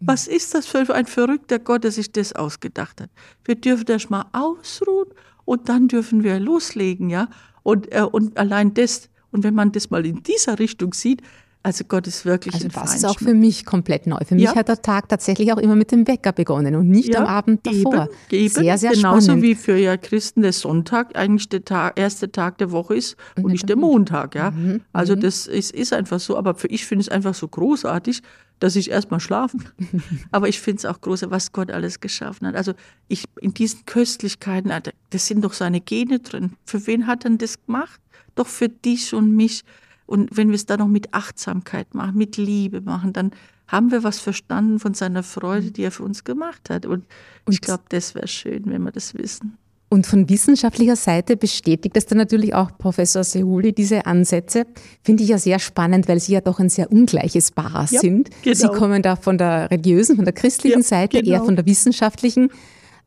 [SPEAKER 1] Was ist das für ein verrückter Gott, der sich das ausgedacht hat? Wir dürfen das mal ausruhen und dann dürfen wir loslegen, ja? Und, äh, und allein das, und wenn man das mal in dieser Richtung sieht, also Gott ist wirklich
[SPEAKER 3] Also das ist auch für mich komplett neu. Für mich ja. hat der Tag tatsächlich auch immer mit dem Wecker begonnen und nicht ja, am Abend davor.
[SPEAKER 1] Eben, eben. Sehr, sehr Genauso spannend. wie für ja Christen der Sonntag eigentlich der Tag, erste Tag der Woche ist und, und nicht der Montag. Ja? Mhm. Also mhm. das ist, ist einfach so. Aber für ich finde es einfach so großartig, dass ich erstmal schlafen. Aber ich finde es auch große, was Gott alles geschaffen hat. Also ich in diesen Köstlichkeiten, das sind doch seine Gene drin. Für wen hat er denn das gemacht? Doch für dich und mich. Und wenn wir es dann noch mit Achtsamkeit machen, mit Liebe machen, dann haben wir was verstanden von seiner Freude, die er für uns gemacht hat. Und, und ich glaube, das wäre schön, wenn wir das wissen.
[SPEAKER 3] Und von wissenschaftlicher Seite bestätigt das dann natürlich auch Professor Sehuli diese Ansätze. Finde ich ja sehr spannend, weil Sie ja doch ein sehr ungleiches Paar ja, sind. Genau. Sie kommen da von der religiösen, von der christlichen ja, Seite, genau. eher von der wissenschaftlichen.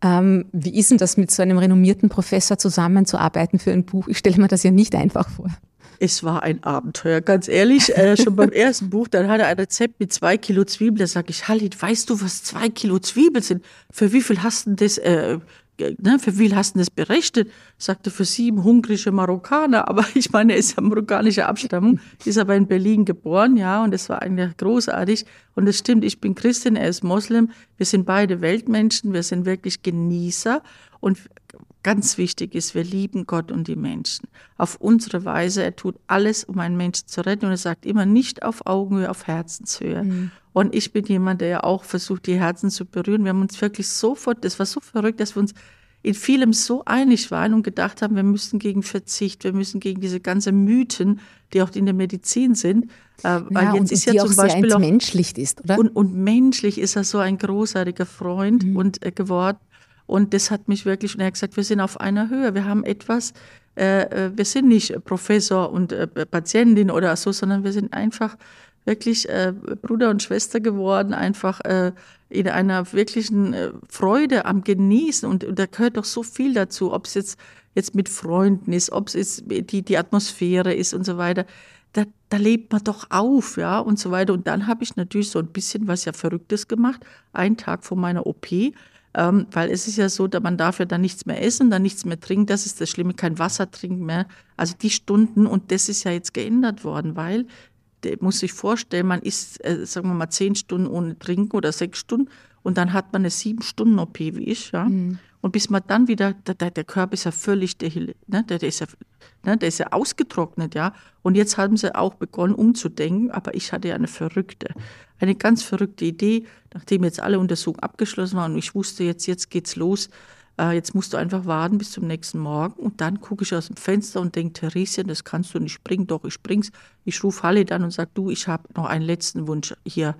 [SPEAKER 3] Ähm, wie ist denn das, mit so einem renommierten Professor zusammenzuarbeiten für ein Buch? Ich stelle mir das ja nicht einfach vor.
[SPEAKER 1] Es war ein Abenteuer, ganz ehrlich. Äh, schon beim ersten Buch, dann hat er ein Rezept mit zwei Kilo Zwiebeln. Da sage ich, Halit, weißt du, was zwei Kilo Zwiebeln sind? Für wie viel hast du das äh, ne, für wie hast du das berechnet? Sagte für sieben hungrige Marokkaner, aber ich meine, er ist ja marokkanischer Abstammung, ist aber in Berlin geboren, ja, und das war eigentlich großartig. Und es stimmt, ich bin Christin, er ist Moslem, wir sind beide Weltmenschen, wir sind wirklich Genießer und ganz wichtig ist, wir lieben Gott und die Menschen. Auf unsere Weise, er tut alles, um einen Menschen zu retten und er sagt immer nicht auf Augenhöhe, auf Herzenshöhe. Mhm. Und ich bin jemand, der ja auch versucht, die Herzen zu berühren. Wir haben uns wirklich sofort, das war so verrückt, dass wir uns in vielem so einig waren und gedacht haben, wir müssen gegen Verzicht, wir müssen gegen diese ganzen Mythen, die auch in der Medizin sind.
[SPEAKER 3] Äh, ja, jetzt ist ja zum Beispiel auch menschlich ist, oder?
[SPEAKER 1] Und, und, menschlich ist er so ein großartiger Freund mhm. und äh, geworden. Und das hat mich wirklich, und er hat gesagt, wir sind auf einer Höhe, wir haben etwas, äh, äh wir sind nicht Professor und äh, Patientin oder so, sondern wir sind einfach wirklich äh, Bruder und Schwester geworden, einfach äh, in einer wirklichen äh, Freude am Genießen. Und, und da gehört doch so viel dazu, ob es jetzt, jetzt mit Freunden ist, ob es jetzt die, die Atmosphäre ist und so weiter. Da, da lebt man doch auf, ja, und so weiter. Und dann habe ich natürlich so ein bisschen was ja Verrücktes gemacht, einen Tag vor meiner OP, ähm, weil es ist ja so, dass man darf ja dann nichts mehr essen, dann nichts mehr trinken, das ist das Schlimme, kein Wasser trinken mehr. Also die Stunden, und das ist ja jetzt geändert worden, weil muss sich vorstellen, man ist, äh, sagen wir mal, zehn Stunden ohne Trinken oder sechs Stunden und dann hat man eine sieben Stunden OP wie ich, ja. Mhm. Und bis man dann wieder, der, der Körper ist ja völlig, der, ne, der, der, ist ja, ne, der ist ja ausgetrocknet, ja. Und jetzt haben sie auch begonnen umzudenken, aber ich hatte ja eine verrückte, eine ganz verrückte Idee, nachdem jetzt alle Untersuchungen abgeschlossen waren und ich wusste jetzt, jetzt geht's los, äh, jetzt musst du einfach warten bis zum nächsten Morgen. Und dann gucke ich aus dem Fenster und denke, Theresien, das kannst du nicht springen. Doch, ich spring's. Ich rufe Halle dann und sage, du, ich habe noch einen letzten Wunsch hier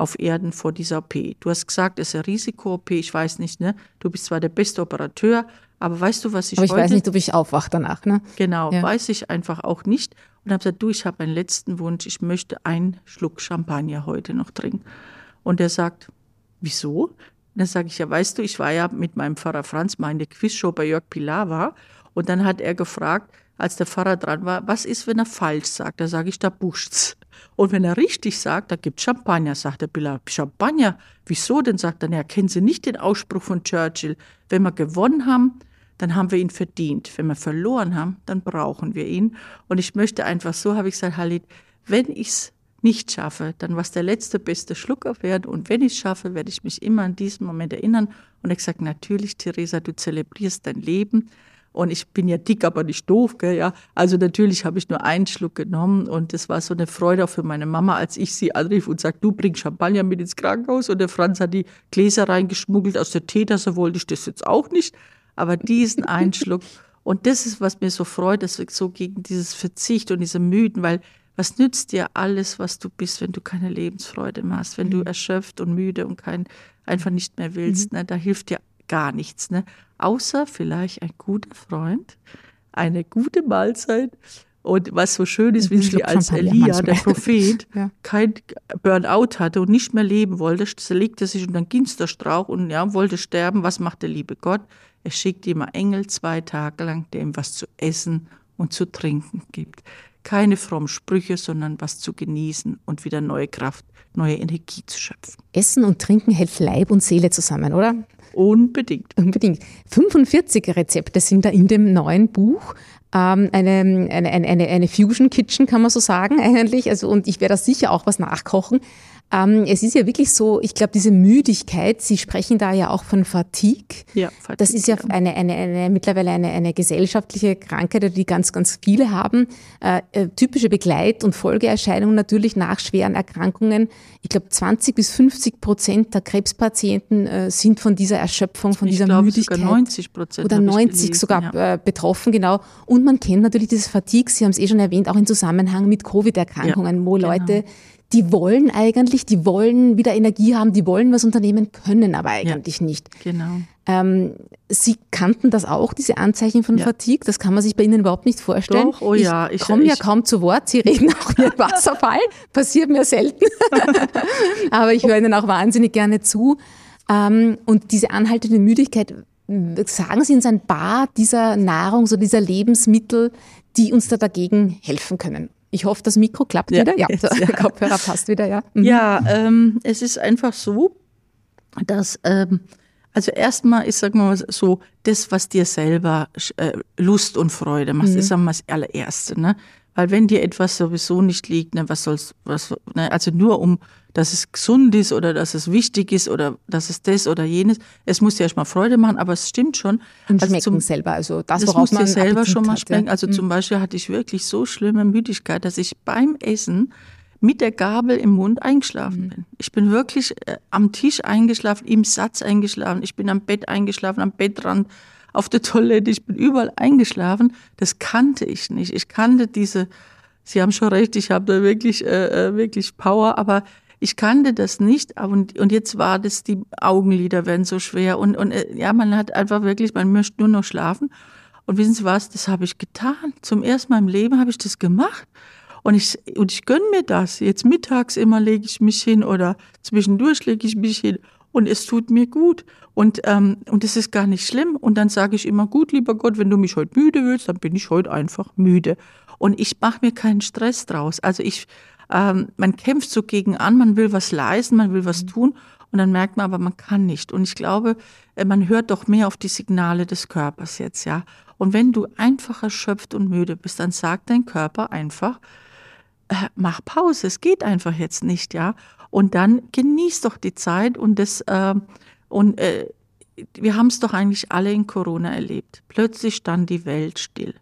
[SPEAKER 1] auf Erden vor dieser OP. Du hast gesagt, es ist eine Risiko-OP, ich weiß nicht, ne? Du bist zwar der beste Operateur, aber weißt du, was ich
[SPEAKER 3] Aber ich
[SPEAKER 1] heute,
[SPEAKER 3] weiß nicht, ob ich aufwache danach, ne?
[SPEAKER 1] Genau, ja. weiß ich einfach auch nicht. Und habe gesagt, du, ich habe einen letzten Wunsch, ich möchte einen Schluck Champagner heute noch trinken. Und er sagt, wieso? dann sage ich, ja, weißt du, ich war ja mit meinem Pfarrer Franz mal in der Quizshow bei Jörg Pilawa und dann hat er gefragt, als der Pfarrer dran war, was ist, wenn er falsch sagt? Da sage ich, da buscht's. Und wenn er richtig sagt, da gibt Champagner, sagt der Pilawa. Champagner? Wieso denn? Sagt er, ja, kennen Sie nicht den Ausspruch von Churchill? Wenn wir gewonnen haben, dann haben wir ihn verdient. Wenn wir verloren haben, dann brauchen wir ihn. Und ich möchte einfach so, habe ich gesagt, Halit, wenn ich's nicht schaffe, dann was der letzte beste Schlucker wird. Und wenn ich es schaffe, werde ich mich immer an diesen Moment erinnern. Und ich sage, natürlich, Theresa, du zelebrierst dein Leben. Und ich bin ja dick, aber nicht doof, gell, ja. Also natürlich habe ich nur einen Schluck genommen und das war so eine Freude auch für meine Mama, als ich sie anrief und sagte, du bringst Champagner mit ins Krankenhaus. Und der Franz hat die Gläser reingeschmuggelt aus der Teetasse, wollte ich das jetzt auch nicht. Aber diesen einen Schluck. Und das ist, was mir so freut, dass wir so gegen dieses Verzicht und diese Mythen, weil was nützt dir alles, was du bist, wenn du keine Lebensfreude machst, wenn mhm. du erschöpft und müde und kein, einfach nicht mehr willst? Mhm. Ne? Da hilft dir gar nichts. Ne? Außer vielleicht ein guter Freund, eine gute Mahlzeit. Und was so schön ist, wie sie als Elia, der Prophet, ja. kein Burnout hatte und nicht mehr leben wollte, zerlegte sich unter den Ginsterstrauch und ja, wollte sterben. Was macht der liebe Gott? Er schickt ihm einen Engel zwei Tage lang, der ihm was zu essen und zu trinken gibt. Keine frommen Sprüche, sondern was zu genießen und wieder neue Kraft, neue Energie zu schöpfen.
[SPEAKER 3] Essen und Trinken hält Leib und Seele zusammen, oder?
[SPEAKER 1] Unbedingt.
[SPEAKER 3] Unbedingt. 45 Rezepte sind da in dem neuen Buch. Ähm, eine, eine, eine, eine Fusion Kitchen kann man so sagen eigentlich. Also, und ich werde da sicher auch was nachkochen. Ähm, es ist ja wirklich so, ich glaube, diese Müdigkeit, Sie sprechen da ja auch von Fatigue. Ja, Fatigue. Das ist ja eine, eine, eine, mittlerweile eine, eine gesellschaftliche Krankheit, die ganz, ganz viele haben. Äh, äh typische Begleit- und Folgeerscheinungen natürlich nach schweren Erkrankungen. Ich glaube, 20 bis 50 Prozent der Krebspatienten äh, sind von dieser Erschöpfung, von ich dieser glaube, Müdigkeit.
[SPEAKER 1] Sogar 90 Prozent.
[SPEAKER 3] Oder 90 gelesen, sogar ja. äh, betroffen, genau. Und man kennt natürlich dieses Fatigue, Sie haben es eh schon erwähnt, auch in Zusammenhang mit Covid-Erkrankungen, ja, wo genau. Leute die wollen eigentlich, die wollen wieder Energie haben, die wollen was unternehmen, können aber eigentlich ja, nicht.
[SPEAKER 1] Genau.
[SPEAKER 3] Ähm, Sie kannten das auch, diese Anzeichen von ja. Fatigue? Das kann man sich bei Ihnen überhaupt nicht vorstellen.
[SPEAKER 1] Doch, oh ja.
[SPEAKER 3] Ich, ich komme ja kaum zu Wort. Sie reden auch wie ein Wasserfall. Passiert mir selten. aber ich höre Ihnen auch wahnsinnig gerne zu. Ähm, und diese anhaltende Müdigkeit, sagen Sie uns ein paar dieser Nahrungs- oder dieser Lebensmittel, die uns da dagegen helfen können? Ich hoffe, das Mikro klappt ja, wieder. Ja, der ja. Kopfhörer passt wieder, ja.
[SPEAKER 1] Mhm. Ja, ähm, es ist einfach so, dass, ähm, also erstmal ist, sagen wir mal so, das, was dir selber äh, Lust und Freude macht, mhm. ist einmal das allererste, ne? Weil wenn dir etwas sowieso nicht liegt, ne, was soll's, was, ne, also nur um, dass es gesund ist oder dass es wichtig ist oder dass es das oder jenes, es muss dir erstmal Freude machen, aber es stimmt schon.
[SPEAKER 3] Und also schmecken zum, selber, also das,
[SPEAKER 1] das muss dir selber Appetit schon mal schmecken. Also mhm. zum Beispiel hatte ich wirklich so schlimme Müdigkeit, dass ich beim Essen mit der Gabel im Mund eingeschlafen mhm. bin. Ich bin wirklich äh, am Tisch eingeschlafen, im Satz eingeschlafen, ich bin am Bett eingeschlafen, am Bettrand auf der Toilette, ich bin überall eingeschlafen. Das kannte ich nicht. Ich kannte diese, Sie haben schon recht, ich habe da wirklich, äh, äh, wirklich Power, aber ich kannte das nicht. Und, und jetzt war das, die Augenlider werden so schwer. Und, und äh, ja, man hat einfach wirklich, man möchte nur noch schlafen. Und wissen Sie was, das habe ich getan. Zum ersten Mal im Leben habe ich das gemacht. Und ich, und ich gönne mir das. Jetzt mittags immer lege ich mich hin oder zwischendurch lege ich mich hin und es tut mir gut. Und, ähm, und es ist gar nicht schlimm. Und dann sage ich immer, gut, lieber Gott, wenn du mich heute müde willst, dann bin ich heute einfach müde. Und ich mache mir keinen Stress draus. Also ich, ähm, man kämpft so gegen an, man will was leisten, man will was mhm. tun. Und dann merkt man aber, man kann nicht. Und ich glaube, äh, man hört doch mehr auf die Signale des Körpers jetzt, ja. Und wenn du einfach erschöpft und müde bist, dann sagt dein Körper einfach, äh, mach Pause, es geht einfach jetzt nicht, ja. Und dann genieß doch die Zeit und das, äh, und äh, wir haben es doch eigentlich alle in Corona erlebt. Plötzlich stand die Welt still.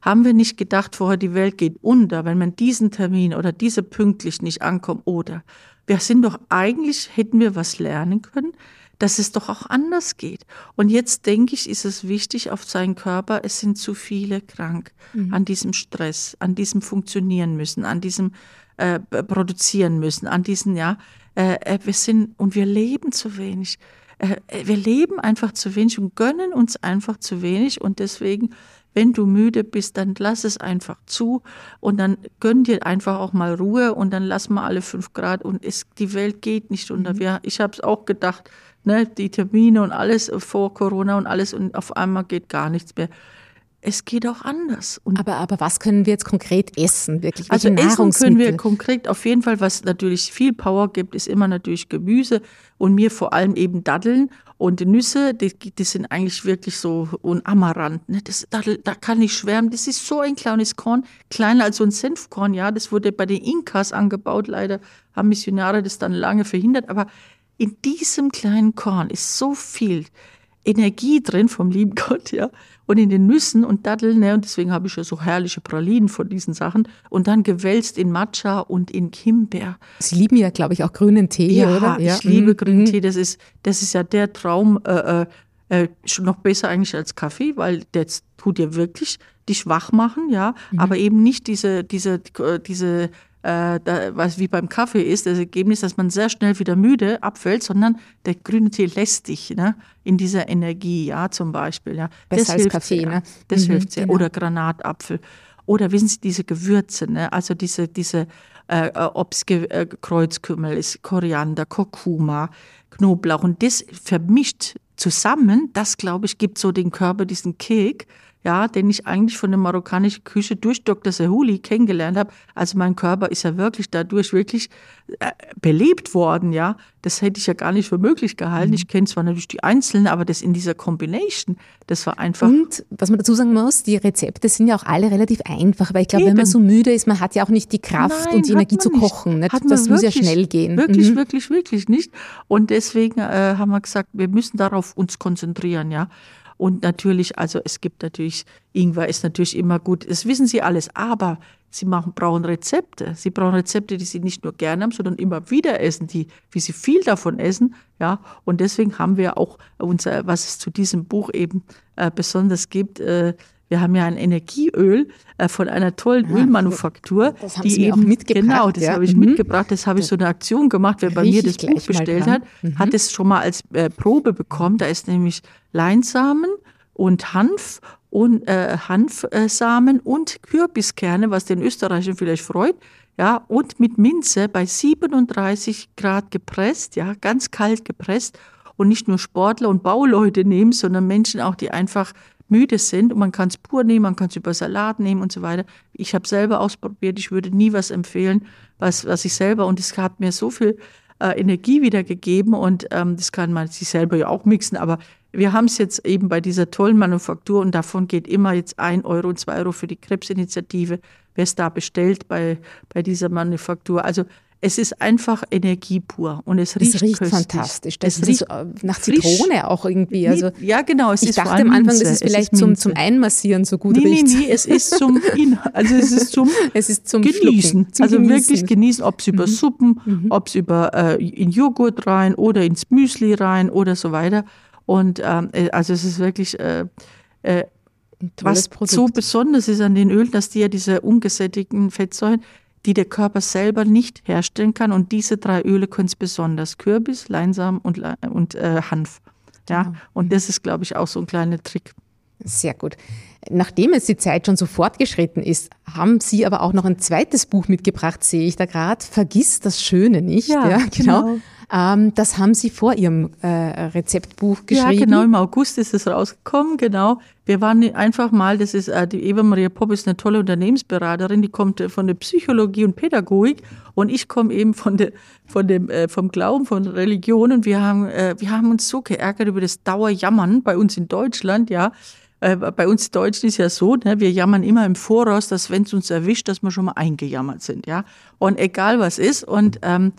[SPEAKER 1] Haben wir nicht gedacht, vorher die Welt geht unter, wenn man diesen Termin oder diese pünktlich nicht ankommt oder wir sind doch eigentlich, hätten wir was lernen können, dass es doch auch anders geht. Und jetzt denke ich, ist es wichtig auf seinen Körper, es sind zu viele krank mhm. an diesem Stress, an diesem Funktionieren müssen, an diesem äh, produzieren müssen, an diesen, ja, äh, äh, wir sind und wir leben zu wenig. Äh, äh, wir leben einfach zu wenig und gönnen uns einfach zu wenig und deswegen, wenn du müde bist, dann lass es einfach zu und dann gönn dir einfach auch mal Ruhe und dann lass mal alle fünf Grad und es, die Welt geht nicht unter. Mhm. Wir, ich habe es auch gedacht, ne, die Termine und alles vor Corona und alles und auf einmal geht gar nichts mehr es geht auch anders.
[SPEAKER 3] Und aber, aber was können wir jetzt konkret essen? Wirklich?
[SPEAKER 1] also essen können wir konkret auf jeden Fall, was natürlich viel Power gibt, ist immer natürlich Gemüse und mir vor allem eben Datteln und Nüsse, die, die sind eigentlich wirklich so und Amaranth. Ne? Das Dattel, da kann ich schwärmen. Das ist so ein kleines Korn, kleiner als so ein Senfkorn. Ja, das wurde bei den Inkas angebaut. Leider haben Missionare das dann lange verhindert. Aber in diesem kleinen Korn ist so viel Energie drin vom lieben Gott, ja. Und in den Nüssen und Datteln, ne, und deswegen habe ich ja so herrliche Pralinen von diesen Sachen. Und dann gewälzt in Matcha und in Himbeer.
[SPEAKER 3] Sie lieben ja, glaube ich, auch grünen Tee,
[SPEAKER 1] ja,
[SPEAKER 3] oder?
[SPEAKER 1] Ja, ich liebe mhm. grünen mhm. Tee. Das ist, das ist ja der Traum, äh, äh, äh schon noch besser eigentlich als Kaffee, weil der tut ja wirklich dich wach machen, ja, mhm. aber eben nicht diese, diese, diese äh, da, was wie beim Kaffee ist, das Ergebnis, dass man sehr schnell wieder müde abfällt, sondern der grüne Tee lässt dich ne, in dieser Energie, ja, zum Beispiel. Ja.
[SPEAKER 3] Besser das als Kaffee,
[SPEAKER 1] sehr,
[SPEAKER 3] ne?
[SPEAKER 1] Das mhm, hilft sehr. Genau. Oder Granatapfel. Oder wissen Sie, diese Gewürze, ne? also diese, diese äh, ob es äh, Kreuzkümmel ist, Koriander, Kurkuma, Knoblauch und das vermischt zusammen, das glaube ich, gibt so den Körper diesen Kick ja, den ich eigentlich von der marokkanischen Küche durch Dr. Sehuli kennengelernt habe. Also mein Körper ist ja wirklich dadurch wirklich äh, belebt worden, ja. Das hätte ich ja gar nicht für möglich gehalten. Mhm. Ich kenne zwar natürlich die Einzelnen, aber das in dieser Combination, das war einfach.
[SPEAKER 3] Und was man dazu sagen muss, die Rezepte sind ja auch alle relativ einfach, weil ich glaube, wenn man so müde ist, man hat ja auch nicht die Kraft Nein, und die Energie zu kochen. Nicht? das muss ja schnell gehen.
[SPEAKER 1] Wirklich, mhm. wirklich, wirklich nicht. Und deswegen äh, haben wir gesagt, wir müssen darauf uns konzentrieren, ja. Und natürlich, also es gibt natürlich, Ingwer ist natürlich immer gut, das wissen Sie alles, aber Sie machen, brauchen Rezepte. Sie brauchen Rezepte, die Sie nicht nur gerne haben, sondern immer wieder essen, die, wie Sie viel davon essen. Ja, und deswegen haben wir auch unser, was es zu diesem Buch eben äh, besonders gibt, äh, wir haben ja ein Energieöl äh, von einer tollen ja, Ölmanufaktur.
[SPEAKER 3] Das haben die Sie eben, auch mitgebracht.
[SPEAKER 1] Genau, das ja. habe ich mhm. mitgebracht. Das habe ich so eine Aktion gemacht. Wer bei mir das Buch bestellt hat, mhm. hat es schon mal als äh, Probe bekommen. Da ist nämlich Leinsamen und Hanf und äh, Hanfsamen und Kürbiskerne, was den Österreichern vielleicht freut. Ja, und mit Minze bei 37 Grad gepresst, ja, ganz kalt gepresst und nicht nur Sportler und Bauleute nehmen, sondern Menschen auch, die einfach müde sind und man kann es pur nehmen, man kann es über Salat nehmen und so weiter. Ich habe selber ausprobiert, ich würde nie was empfehlen, was, was ich selber und es hat mir so viel äh, Energie wiedergegeben und ähm, das kann man sich selber ja auch mixen, aber wir haben es jetzt eben bei dieser tollen Manufaktur und davon geht immer jetzt ein Euro und zwei Euro für die Krebsinitiative, wer es da bestellt bei, bei dieser Manufaktur. Also es ist einfach Energie pur und es riecht,
[SPEAKER 3] es riecht
[SPEAKER 1] köstlich.
[SPEAKER 3] fantastisch. Das
[SPEAKER 1] es riecht
[SPEAKER 3] so, äh, nach Zitrone auch irgendwie. Also
[SPEAKER 1] ja, genau. Es
[SPEAKER 3] ich
[SPEAKER 1] ist
[SPEAKER 3] dachte am Anfang,
[SPEAKER 1] Minze.
[SPEAKER 3] dass es vielleicht
[SPEAKER 1] ist
[SPEAKER 3] zum, zum Einmassieren so gut
[SPEAKER 1] Nee, nee,
[SPEAKER 3] riecht.
[SPEAKER 1] nee, es ist zum In, also es ist zum
[SPEAKER 3] Es ist zum
[SPEAKER 1] Genießen.
[SPEAKER 3] Zum
[SPEAKER 1] also
[SPEAKER 3] Genießen.
[SPEAKER 1] wirklich genießen, ob es über Suppen,
[SPEAKER 3] Mhm.
[SPEAKER 1] ob es über äh, in Joghurt rein oder ins Müsli rein oder so weiter. Und ähm, äh, also es ist wirklich äh, äh, was
[SPEAKER 3] Produkt.
[SPEAKER 1] so besonders ist an den Ölen, dass die ja diese ungesättigten Fettsäuren, die der Körper selber nicht herstellen kann. Und diese drei Öle können es besonders. Kürbis, Leinsamen und, und äh, Hanf. Ja,
[SPEAKER 3] Genau.
[SPEAKER 1] und das ist, glaube ich, auch so ein kleiner Trick.
[SPEAKER 3] Sehr gut. Nachdem jetzt die Zeit schon so fortgeschritten ist, haben Sie aber auch noch ein zweites Buch mitgebracht, sehe ich da gerade. Vergiss das Schöne nicht.
[SPEAKER 1] Ja,
[SPEAKER 3] genau.
[SPEAKER 1] genau.
[SPEAKER 3] Ähm, das haben Sie vor Ihrem äh, Rezeptbuch geschrieben.
[SPEAKER 1] Ja, genau, im August ist es rausgekommen, genau. Wir waren einfach mal, das ist, äh, die Eva Maria Popp ist eine tolle Unternehmensberaterin, die kommt äh, von der Psychologie und Pädagogik und ich komme eben von der, von dem, äh, vom Glauben, von Religion und wir haben, äh, wir haben uns so geärgert über das Dauerjammern bei uns in Deutschland, ja. Äh, bei uns Deutschen ist ja so, ne, wir jammern immer im Voraus, dass wenn es uns erwischt, dass wir schon mal eingejammert sind, ja. Und egal was ist und, ähm,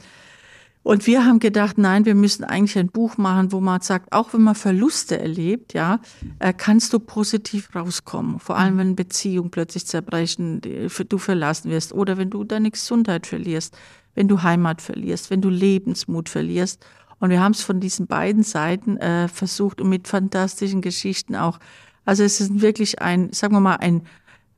[SPEAKER 1] und wir haben gedacht, nein, wir müssen eigentlich ein Buch machen, wo man sagt, auch wenn man Verluste erlebt, ja, äh, kannst du positiv rauskommen. Vor allem, wenn Beziehungen plötzlich zerbrechen, du verlassen wirst oder wenn du deine Gesundheit verlierst, wenn du Heimat verlierst, wenn du Lebensmut verlierst. Und wir haben es von diesen beiden Seiten äh, versucht und mit fantastischen Geschichten auch. Also es ist wirklich ein, sagen wir mal, ein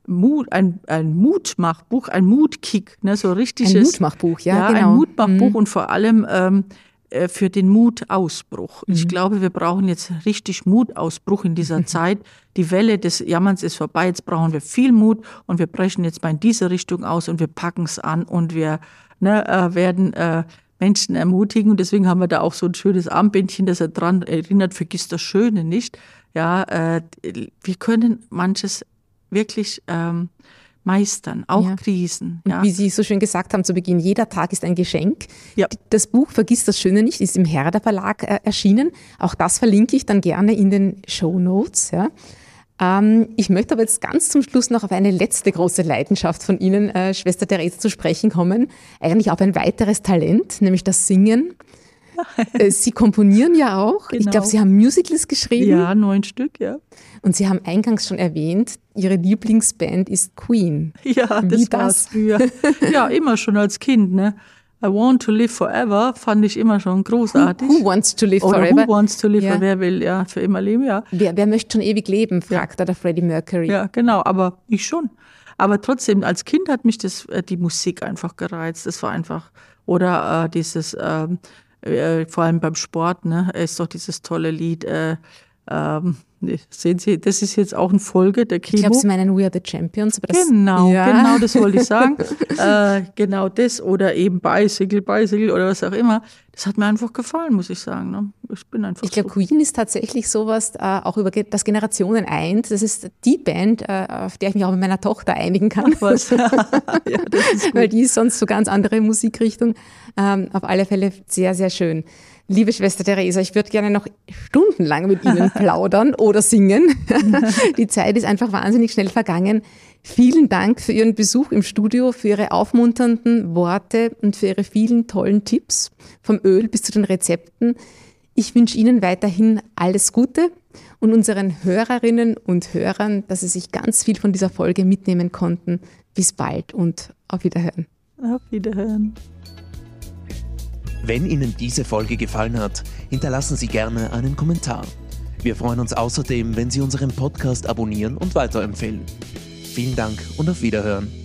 [SPEAKER 1] Mut, ein, ein Mutmachbuch, ein Mutkick, ne, so richtiges.
[SPEAKER 3] Ein Mutmachbuch, ja, genau.
[SPEAKER 1] ein Mutmachbuch und vor allem ähm, äh, für den Mutausbruch. Ich glaube, wir brauchen jetzt richtig Mutausbruch in dieser Zeit. Die Welle des Jammerns ist vorbei. Jetzt brauchen wir viel Mut und wir brechen jetzt mal in diese Richtung aus und wir packen es an und wir ne, äh, werden äh, Menschen ermutigen. Und deswegen haben wir da auch so ein schönes Armbändchen, das er dran erinnert, vergiss das Schöne nicht. Ja, äh, wir können manches wirklich ähm, meistern, auch
[SPEAKER 3] Ja.
[SPEAKER 1] Krisen. Ja.
[SPEAKER 3] wie Sie so schön gesagt haben zu Beginn, jeder Tag ist ein Geschenk.
[SPEAKER 1] Ja.
[SPEAKER 3] Das Buch Vergiss das Schöne nicht ist im Herder Verlag äh, erschienen. Auch das verlinke ich dann gerne in den Show Notes. Ja. Ähm, ich möchte aber jetzt ganz zum Schluss noch auf eine letzte große Leidenschaft von Ihnen, äh, Schwester Therese, zu sprechen kommen. Eigentlich auf ein weiteres Talent, nämlich das Singen. Äh, Sie komponieren ja auch. Ich
[SPEAKER 1] Genau.
[SPEAKER 3] glaube, Sie haben Musicals geschrieben.
[SPEAKER 1] Ja, neun Stück, ja.
[SPEAKER 3] Und Sie haben eingangs schon erwähnt, Ihre Lieblingsband ist Queen.
[SPEAKER 1] Ja,
[SPEAKER 3] Wie
[SPEAKER 1] das war's früher. ja, immer schon als Kind, ne? I want to live forever fand ich immer schon großartig.
[SPEAKER 3] Who wants to live
[SPEAKER 1] Oder
[SPEAKER 3] forever?
[SPEAKER 1] who wants to live,
[SPEAKER 3] Ja.
[SPEAKER 1] forever? wer will ja für immer leben, ja.
[SPEAKER 3] Wer, wer möchte schon ewig leben, fragt da der Freddie Mercury.
[SPEAKER 1] Ja, genau, aber ich schon. Aber trotzdem, als Kind hat mich das, äh, die Musik einfach gereizt. Das war einfach, oder äh, dieses, ähm, äh, vor allem beim Sport, ne, ist doch dieses tolle Lied, äh, ähm, sehen Sie, das ist jetzt auch eine Folge der
[SPEAKER 3] Ich
[SPEAKER 1] Chemo.
[SPEAKER 3] glaube, Sie meinen We Are the Champions. Aber das,
[SPEAKER 1] Genau,
[SPEAKER 3] ja.
[SPEAKER 1] genau, das wollte ich sagen. äh, genau das oder eben Bicycle, Bicycle oder was auch immer. Das hat mir einfach gefallen, muss ich sagen. Ne? Ich bin einfach
[SPEAKER 3] Ich glaube,
[SPEAKER 1] so.
[SPEAKER 3] Queen ist tatsächlich sowas, äh, auch über das Generationen eint. Das ist die Band, äh, auf der ich mich auch mit meiner Tochter einigen kann.
[SPEAKER 1] Was. ja,
[SPEAKER 3] weil die ist sonst so ganz andere Musikrichtung. Ähm, auf alle Fälle sehr, sehr schön. Liebe Schwester Theresa, ich würde gerne noch stundenlang mit Ihnen plaudern oder singen. die Zeit ist einfach wahnsinnig schnell vergangen. Vielen Dank für Ihren Besuch im Studio, für Ihre aufmunternden Worte und für Ihre vielen tollen Tipps, vom Öl bis zu den Rezepten. Ich wünsche Ihnen weiterhin alles Gute und unseren Hörerinnen und Hörern, dass Sie sich ganz viel von dieser Folge mitnehmen konnten. Bis bald und auf Wiederhören.
[SPEAKER 1] Auf Wiederhören.
[SPEAKER 2] Wenn Ihnen diese Folge gefallen hat, hinterlassen Sie gerne einen Kommentar. Wir freuen uns außerdem, wenn Sie unseren Podcast abonnieren und weiterempfehlen. Vielen Dank und auf Wiederhören.